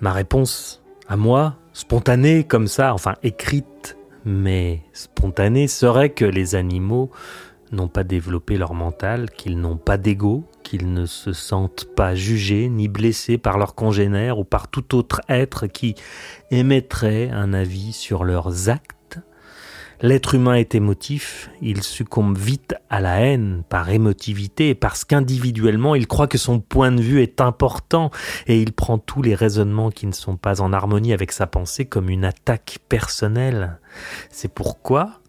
Ma réponse, à moi, spontanée comme ça, enfin écrite, mais spontanée, serait que les animaux n'ont pas développé leur mental, qu'ils n'ont pas d'ego, qu'ils ne se sentent pas jugés ni blessés par leurs congénères ou par tout autre être qui émettrait un avis sur leurs actes L'être humain est émotif, il succombe vite à la haine par émotivité parce qu'individuellement il croit que son point de vue est important et il prend tous les raisonnements qui ne sont pas en harmonie avec sa pensée comme une attaque personnelle. C'est pourquoi,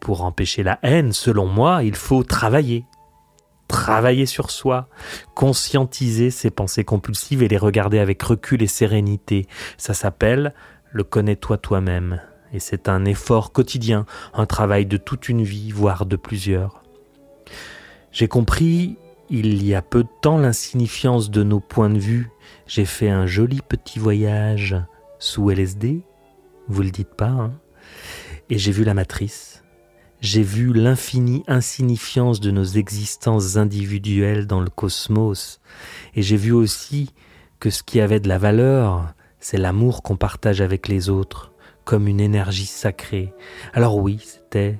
pour empêcher la haine, selon moi, il faut travailler. Travailler sur soi, conscientiser ses pensées compulsives et les regarder avec recul et sérénité. Ça s'appelle le connais-toi toi-même et c'est un effort quotidien, un travail de toute une vie, voire de plusieurs. J'ai compris il y a peu de temps l'insignifiance de nos points de vue. J'ai fait un joli petit voyage sous LSD, vous le dites pas, hein et j'ai vu la matrice. J'ai vu l'infinie insignifiance de nos existences individuelles dans le cosmos, et j'ai vu aussi que ce qui avait de la valeur, c'est l'amour qu'on partage avec les autres, comme une énergie sacrée. Alors oui, c'était,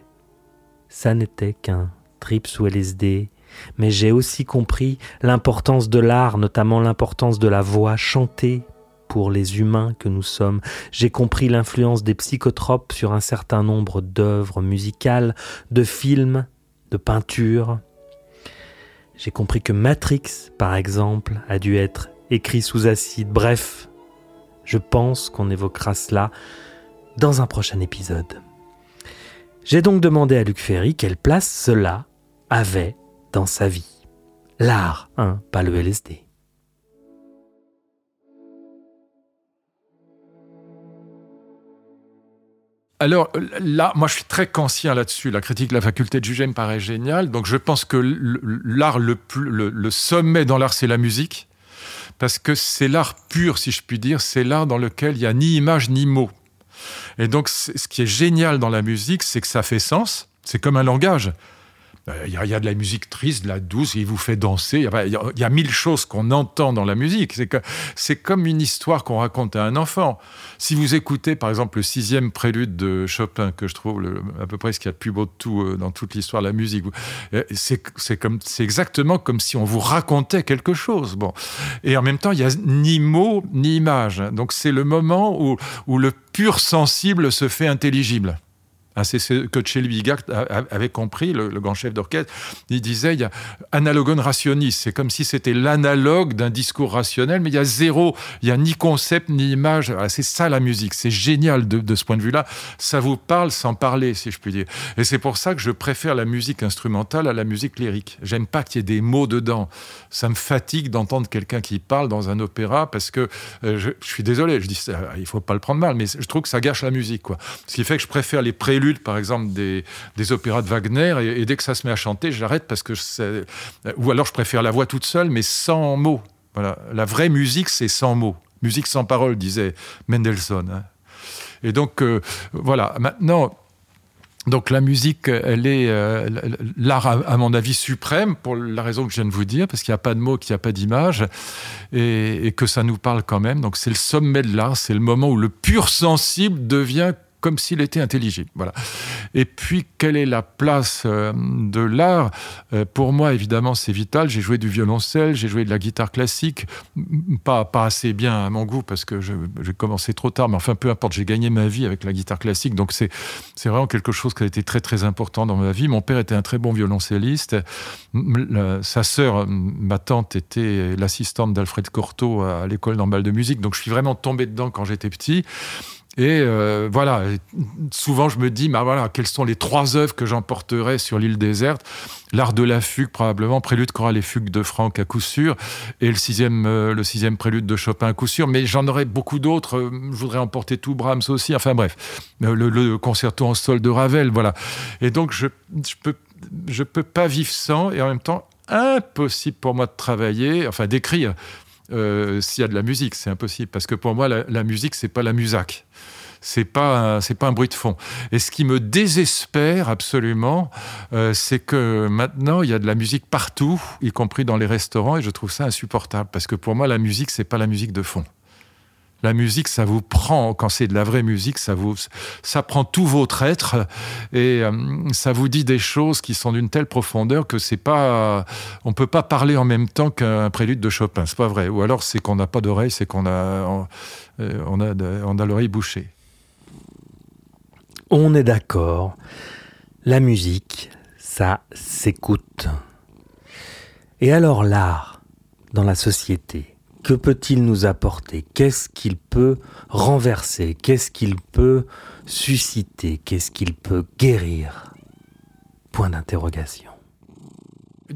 ça n'était qu'un trip sous LSD, mais j'ai aussi compris l'importance de l'art, notamment l'importance de la voix chantée pour les humains que nous sommes. J'ai compris l'influence des psychotropes sur un certain nombre d'œuvres musicales, de films de peinture. J'ai compris que Matrix, par exemple, a dû être écrit sous acide. Bref, je pense qu'on évoquera cela dans un prochain épisode. J'ai donc demandé à Luc Ferry quelle place cela avait dans sa vie. L'art, hein, pas le LSD. Alors là, moi je suis très conscient là-dessus. La critique de la faculté de juger me paraît géniale. Donc je pense que l'art, le, le, sommet dans l'art, c'est la musique. Parce que c'est l'art pur, si je puis dire. C'est l'art dans lequel il n'y a ni image ni mot. Et donc ce qui est génial dans la musique, c'est que ça fait sens. C'est comme un langage. Il y, a, de la musique triste, de la douce, il vous fait danser. Il y, a, mille choses qu'on entend dans la musique. C'est comme une histoire qu'on raconte à un enfant. Si vous écoutez, par exemple, le sixième prélude de Chopin, que je trouve à peu près ce qu'il y a de plus beau de tout euh, dans toute l'histoire de la musique, euh, c'est exactement comme si on vous racontait quelque chose. Bon. Et en même temps, il n'y a ni mots ni images. Donc c'est le moment où le pur sensible se fait intelligible. C'est ce que Chelby avait compris, le, grand chef d'orchestre. Il disait, il y a analogon rationis. C'est comme si c'était l'analogue d'un discours rationnel, mais il y a zéro, il y a ni concept ni image. C'est ça la musique. C'est génial de, ce point de vue-là. Ça vous parle sans parler, si je puis dire. Et c'est pour ça que je préfère la musique instrumentale à la musique lyrique. J'aime pas qu'il y ait des mots dedans. Ça me fatigue d'entendre quelqu'un qui parle dans un opéra parce que euh, je, suis désolé, je dis ça, il faut pas le prendre mal, mais je trouve que ça gâche la musique. Ce qui fait que je préfère les préludes par exemple, des, opéras de Wagner, et, dès que ça se met à chanter, j'arrête parce que ou alors je préfère la voix toute seule, mais sans mots. Voilà, la vraie musique, c'est sans mots. Musique sans parole, disait Mendelssohn. Hein. Et donc, euh, voilà. Maintenant. Donc la musique, elle est euh, l'art à, mon avis suprême pour la raison que je viens de vous dire, parce qu'il n'y a pas de mots, qu'il n'y a pas d'image, et, et, que ça nous parle quand même. Donc c'est le sommet de l'art, c'est le moment où le pur sensible devient comme s'il était intelligible. Voilà. Et puis, quelle est la place euh, de l'art? Euh, Pour moi, évidemment, c'est vital. J'ai joué du violoncelle, j'ai joué de la guitare classique, pas, pas assez bien à mon goût parce que j'ai commencé trop tard, mais enfin, peu importe, j'ai gagné ma vie avec la guitare classique. Donc, c'est vraiment quelque chose qui a été très, très important dans ma vie. Mon père était un très bon violoncelliste. sa sœur, ma tante, était l'assistante d'Alfred Cortot à l'école normale de musique. Donc, je suis vraiment tombé dedans quand j'étais petit. Et euh, voilà, souvent je me dis, bah voilà, quelles sont les trois œuvres que j'emporterai sur l'île déserte? L'art de la fugue, probablement, prélude chorale et fugue de Franck à coup sûr, et le sixième, euh, le sixième prélude de Chopin à coup sûr, mais j'en aurais beaucoup d'autres. Euh, je voudrais emporter tout Brahms aussi, enfin bref, le, concerto en sol de Ravel, voilà. Et donc je, je peux, je peux pas vivre sans, et en même temps, impossible pour moi de travailler, enfin d'écrire euh, s'il y a de la musique. C'est impossible parce que pour moi, la, musique, c'est pas la musac. C'est pas c'est pas un bruit de fond. Et ce qui me désespère absolument, euh, c'est que maintenant il y a de la musique partout, y compris dans les restaurants, et je trouve ça insupportable parce que pour moi la musique c'est pas la musique de fond. La musique, ça vous prend, quand c'est de la vraie musique, ça vous, ça prend tout votre être et euh, ça vous dit des choses qui sont d'une telle profondeur que c'est pas, on peut pas parler en même temps qu'un prélude de Chopin, c'est pas vrai. Ou alors c'est qu'on n'a pas d'oreille, c'est qu'on a, euh, on a, on a l'oreille bouchée. On est d'accord. La musique, ça s'écoute. Et alors l'art dans la société que peut-il nous apporter? Qu'est-ce qu'il peut renverser? Qu'est-ce qu'il peut susciter? Qu'est-ce qu'il peut guérir? Point d'interrogation.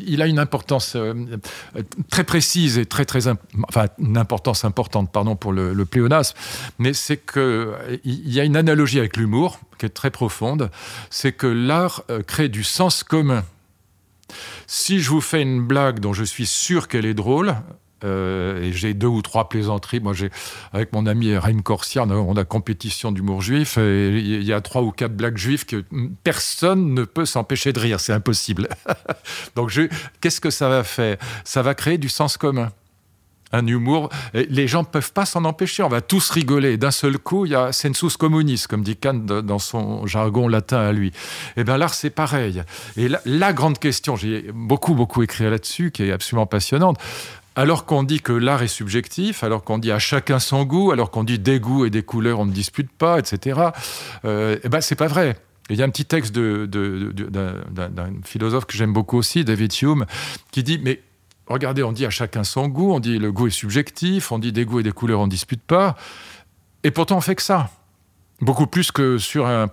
Il a une importance euh, très précise et très très enfin une importance importante pardon pour le, le pléonasme, mais c'est que il y a une analogie avec l'humour qui est très profonde, c'est que l'art euh, crée du sens commun. Si je vous fais une blague dont je suis sûr qu'elle est drôle, euh, et j'ai deux ou trois plaisanteries. Moi, j'ai avec mon ami Raïm Corsia, on a, compétition d'humour juif. Et il y a trois ou quatre blagues juives que personne ne peut s'empêcher de rire. C'est impossible. Donc, qu'est-ce que ça va faire? Ça va créer du sens commun un humour. Les gens ne peuvent pas s'en empêcher. On va tous rigoler. D'un seul coup, il y a sensus communis, comme dit Kant dans son jargon latin à lui. Et eh bien l'art, c'est pareil. Et la grande question, j'ai beaucoup, beaucoup écrit là-dessus, qui est absolument passionnante alors qu'on dit que l'art est subjectif, alors qu'on dit à chacun son goût, alors qu'on dit des goûts et des couleurs on ne dispute pas, etc. Euh, eh ben c'est pas vrai. il y a un petit texte d'un philosophe que j'aime beaucoup aussi, David Hume, qui dit, mais regardez, on dit à chacun son goût, on dit le goût est subjectif, on dit des goûts et des couleurs, on ne dispute pas, et pourtant on fait que ça. Beaucoup plus que sur un,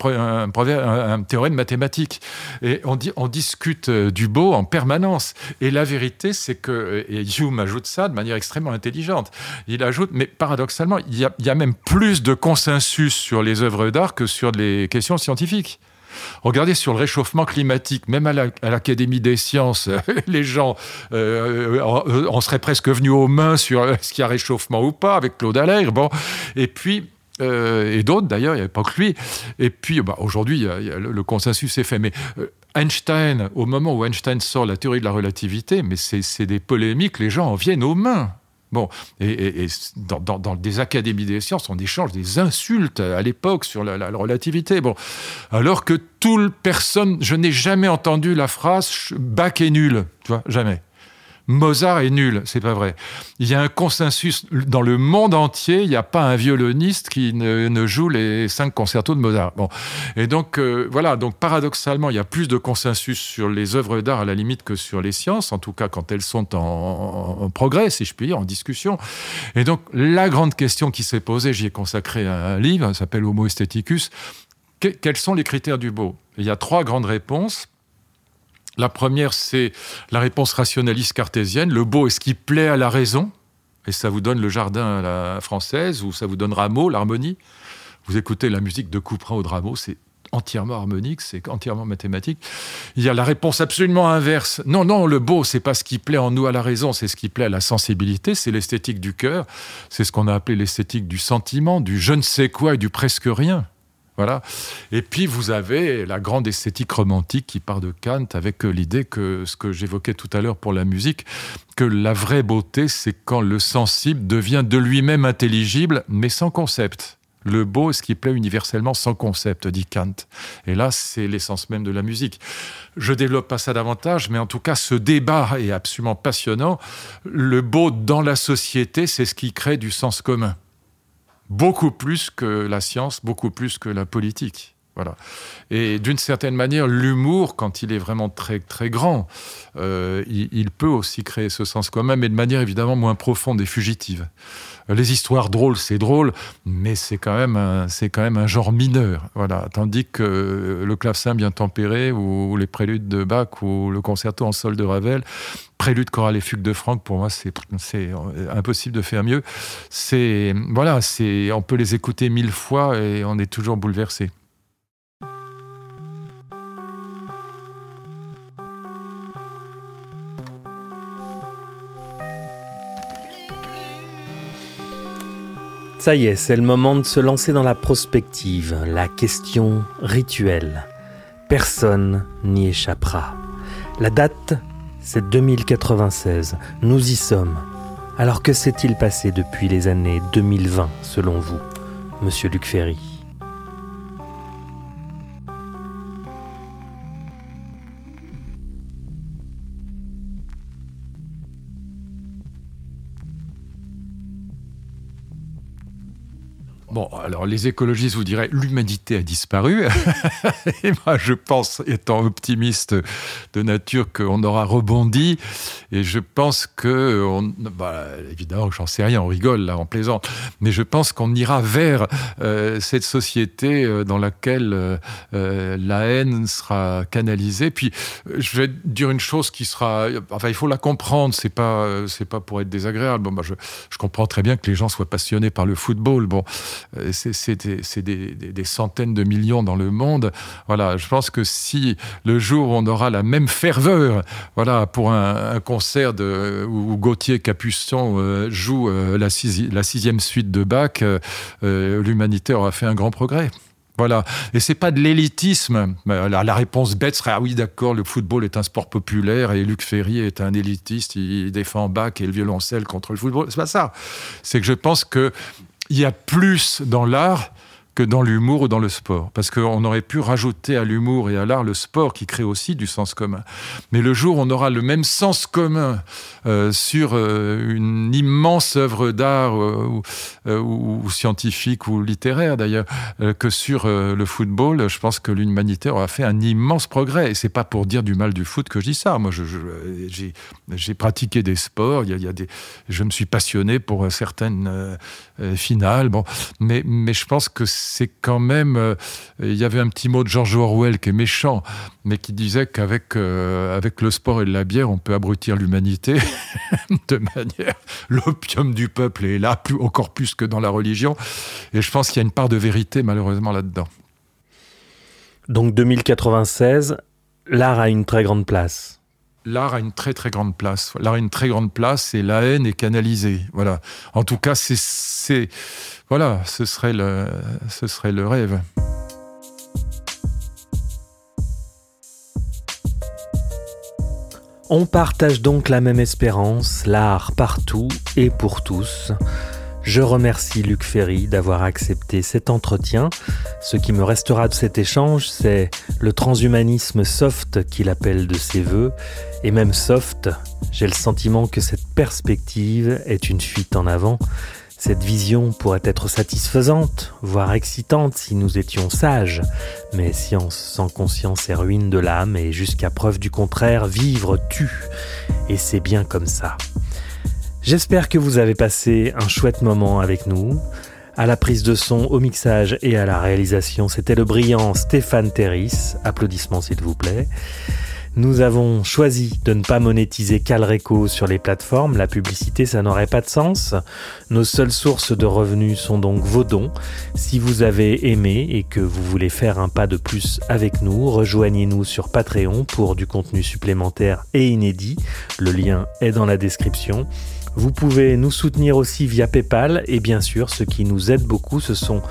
théorème mathématique. Et on, discute euh, du beau en permanence. Et la vérité, c'est que, et Hume ajoute ça de manière extrêmement intelligente, il ajoute, mais paradoxalement, il y a, même plus de consensus sur les œuvres d'art que sur les questions scientifiques. Regardez sur le réchauffement climatique, même à l'Académie des sciences, les gens, euh, on serait presque venus aux mains sur ce qu'il y a réchauffement ou pas, avec Claude Allègre. Bon. Et puis, euh, et d'autres d'ailleurs, il n'y avait pas que lui. Et puis bah, aujourd'hui, le, consensus est fait. Mais euh, Einstein, au moment où Einstein sort la théorie de la relativité, mais c'est des polémiques, les gens en viennent aux mains. Bon, et, dans, des académies des sciences, on échange des insultes à l'époque sur la, la, relativité. Bon, alors que tout le personne, je n'ai jamais entendu la phrase Bach est nul, tu vois, jamais. Mozart est nul, c'est pas vrai. Il y a un consensus dans le monde entier, il n'y a pas un violoniste qui ne, joue les cinq concertos de Mozart. Bon. Et donc, euh, voilà, donc paradoxalement, il y a plus de consensus sur les œuvres d'art à la limite que sur les sciences, en tout cas quand elles sont en, progrès, si je puis dire, en discussion. Et donc, la grande question qui s'est posée, j'y ai consacré un, livre, ça s'appelle Homo Aestheticus, quels sont les critères du beau? Il y a trois grandes réponses. La première, c'est la réponse rationaliste cartésienne. Le beau est ce qui plaît à la raison? Et ça vous donne le jardin à la française, ou ça vous donne Rameau, l'harmonie? Vous écoutez la musique de Couperin au Rameau, c'est entièrement harmonique, c'est entièrement mathématique. Il y a la réponse absolument inverse. Non, non, le beau, c'est pas ce qui plaît en nous à la raison, c'est ce qui plaît à la sensibilité, c'est l'esthétique du cœur, c'est ce qu'on a appelé l'esthétique du sentiment, du je ne sais quoi et du presque rien. Voilà. Et puis vous avez la grande esthétique romantique qui part de Kant avec euh, l'idée que ce que j'évoquais tout à l'heure pour la musique, que la vraie beauté, c'est quand le sensible devient de lui-même intelligible, mais sans concept. Le beau est ce qui plaît universellement sans concept, dit Kant. Et là, c'est l'essence même de la musique. Je développe pas ça davantage, mais en tout cas, ce débat est absolument passionnant. Le beau dans la société, c'est ce qui crée du sens commun beaucoup plus que la science, beaucoup plus que la politique. Voilà. Et d'une certaine manière, l'humour, quand il est vraiment très très grand, euh, il, peut aussi créer ce sens commun, mais de manière évidemment moins profonde et fugitive. Les histoires drôles, c'est drôle, mais c'est quand même un, c'est quand même un genre mineur. Voilà. Tandis que le clavecin bien tempéré ou, les préludes de Bach ou le concerto en sol de Ravel, prélude chorale et fugue de Franck, pour moi, c'est, c'est impossible de faire mieux. C'est voilà, c'est on peut les écouter mille fois et on est toujours bouleversé. Ça y est, c'est le moment de se lancer dans la prospective, la question rituelle. Personne n'y échappera. La date, c'est 2096. Nous y sommes. Alors que s'est-il passé depuis les années 2020, selon vous, monsieur Luc Ferry? Les écologistes vous diraient l'humanité a disparu. et moi, je pense, étant optimiste de nature, qu'on aura rebondi. Et je pense que, on, bah, évidemment, j'en sais rien, on rigole là, on plaisante. Mais je pense qu'on ira vers euh, cette société euh, dans laquelle euh, la haine sera canalisée. Puis, je vais dire une chose qui sera, enfin, il faut la comprendre. C'est pas, c'est pas pour être désagréable. Bon, bah, je, je comprends très bien que les gens soient passionnés par le football. Bon. Euh, c'est des, centaines de millions dans le monde. Voilà, je pense que si le jour où on aura la même ferveur, voilà, pour un, concert où Gauthier Capuçon euh, joue euh, la, sixième suite de Bach, l'humanité aura fait un grand progrès. Voilà. Et c'est pas de l'élitisme. La, la, réponse bête serait ah oui d'accord, le football est un sport populaire et Luc Ferry est un élitiste, il défend Bach et le violoncelle contre le football. C'est pas ça. C'est que je pense que il y a plus dans l'art que dans l'humour ou dans le sport. Parce qu'on aurait pu rajouter à l'humour et à l'art le sport qui crée aussi du sens commun. Mais le jour où on aura le même sens commun euh, sur euh, une immense œuvre d'art ou, ou, scientifique ou littéraire d'ailleurs que sur le football, je pense que l'humanité aura fait un immense progrès. Et c'est pas pour dire du mal du foot que je dis ça. Moi, j'ai pratiqué des sports. Y a, des, je me suis passionné pour certaines finales. Bon, mais, mais je pense que c'est quand même. Euh, il y avait un petit mot de George Orwell qui est méchant, mais qui disait qu'avec euh, avec le sport et la bière, on peut abrutir l'humanité de manière. L'opium du peuple est là, plus, encore plus que dans la religion. Et je pense qu'il y a une part de vérité, malheureusement, là-dedans. Donc 2096, l'art a une très grande place l'art a une très très grande place. L'art a une très grande place et la haine est canalisée. Voilà. En tout cas, c'est voilà, ce serait le, ce serait le rêve. On partage donc la même espérance, l'art partout et pour tous. Je remercie Luc Ferry d'avoir accepté cet entretien. Ce qui me restera de cet échange, c'est le transhumanisme soft qu'il appelle de ses voeux. Et même soft, j'ai le sentiment que cette perspective est une fuite en avant. Cette vision pourrait être satisfaisante, voire excitante si nous étions sages, mais science sans conscience est ruine de l'âme et jusqu'à preuve du contraire, vivre tue. Et c'est bien comme ça. J'espère que vous avez passé un chouette moment avec nous. À la prise de son, au mixage et à la réalisation, c'était le brillant Stéphane Terris. Applaudissements s'il vous plaît. Nous avons choisi de ne pas monétiser Calreco sur les plateformes, la publicité ça n'aurait pas de sens. Nos seules sources de revenus sont donc vos dons. Si vous avez aimé et que vous voulez faire un pas de plus avec nous, rejoignez-nous sur Patreon pour du contenu supplémentaire et inédit. Le lien est dans la description. Vous pouvez nous soutenir aussi via PayPal et bien sûr ce qui nous aide beaucoup ce sont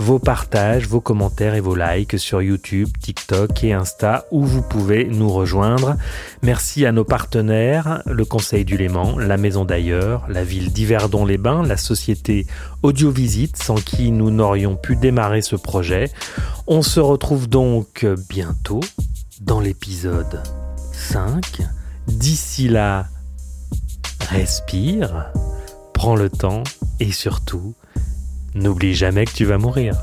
vos partages, vos commentaires et vos likes sur YouTube, TikTok et Insta où vous pouvez nous rejoindre. Merci à nos partenaires, le Conseil du Léman, la Maison d'ailleurs, la ville d'Yverdon-les-Bains, la société Audiovisite sans qui nous n'aurions pu démarrer ce projet. On se retrouve donc bientôt dans l'épisode 5. D'ici là, respire, prends le temps et surtout, N'oublie jamais que tu vas mourir.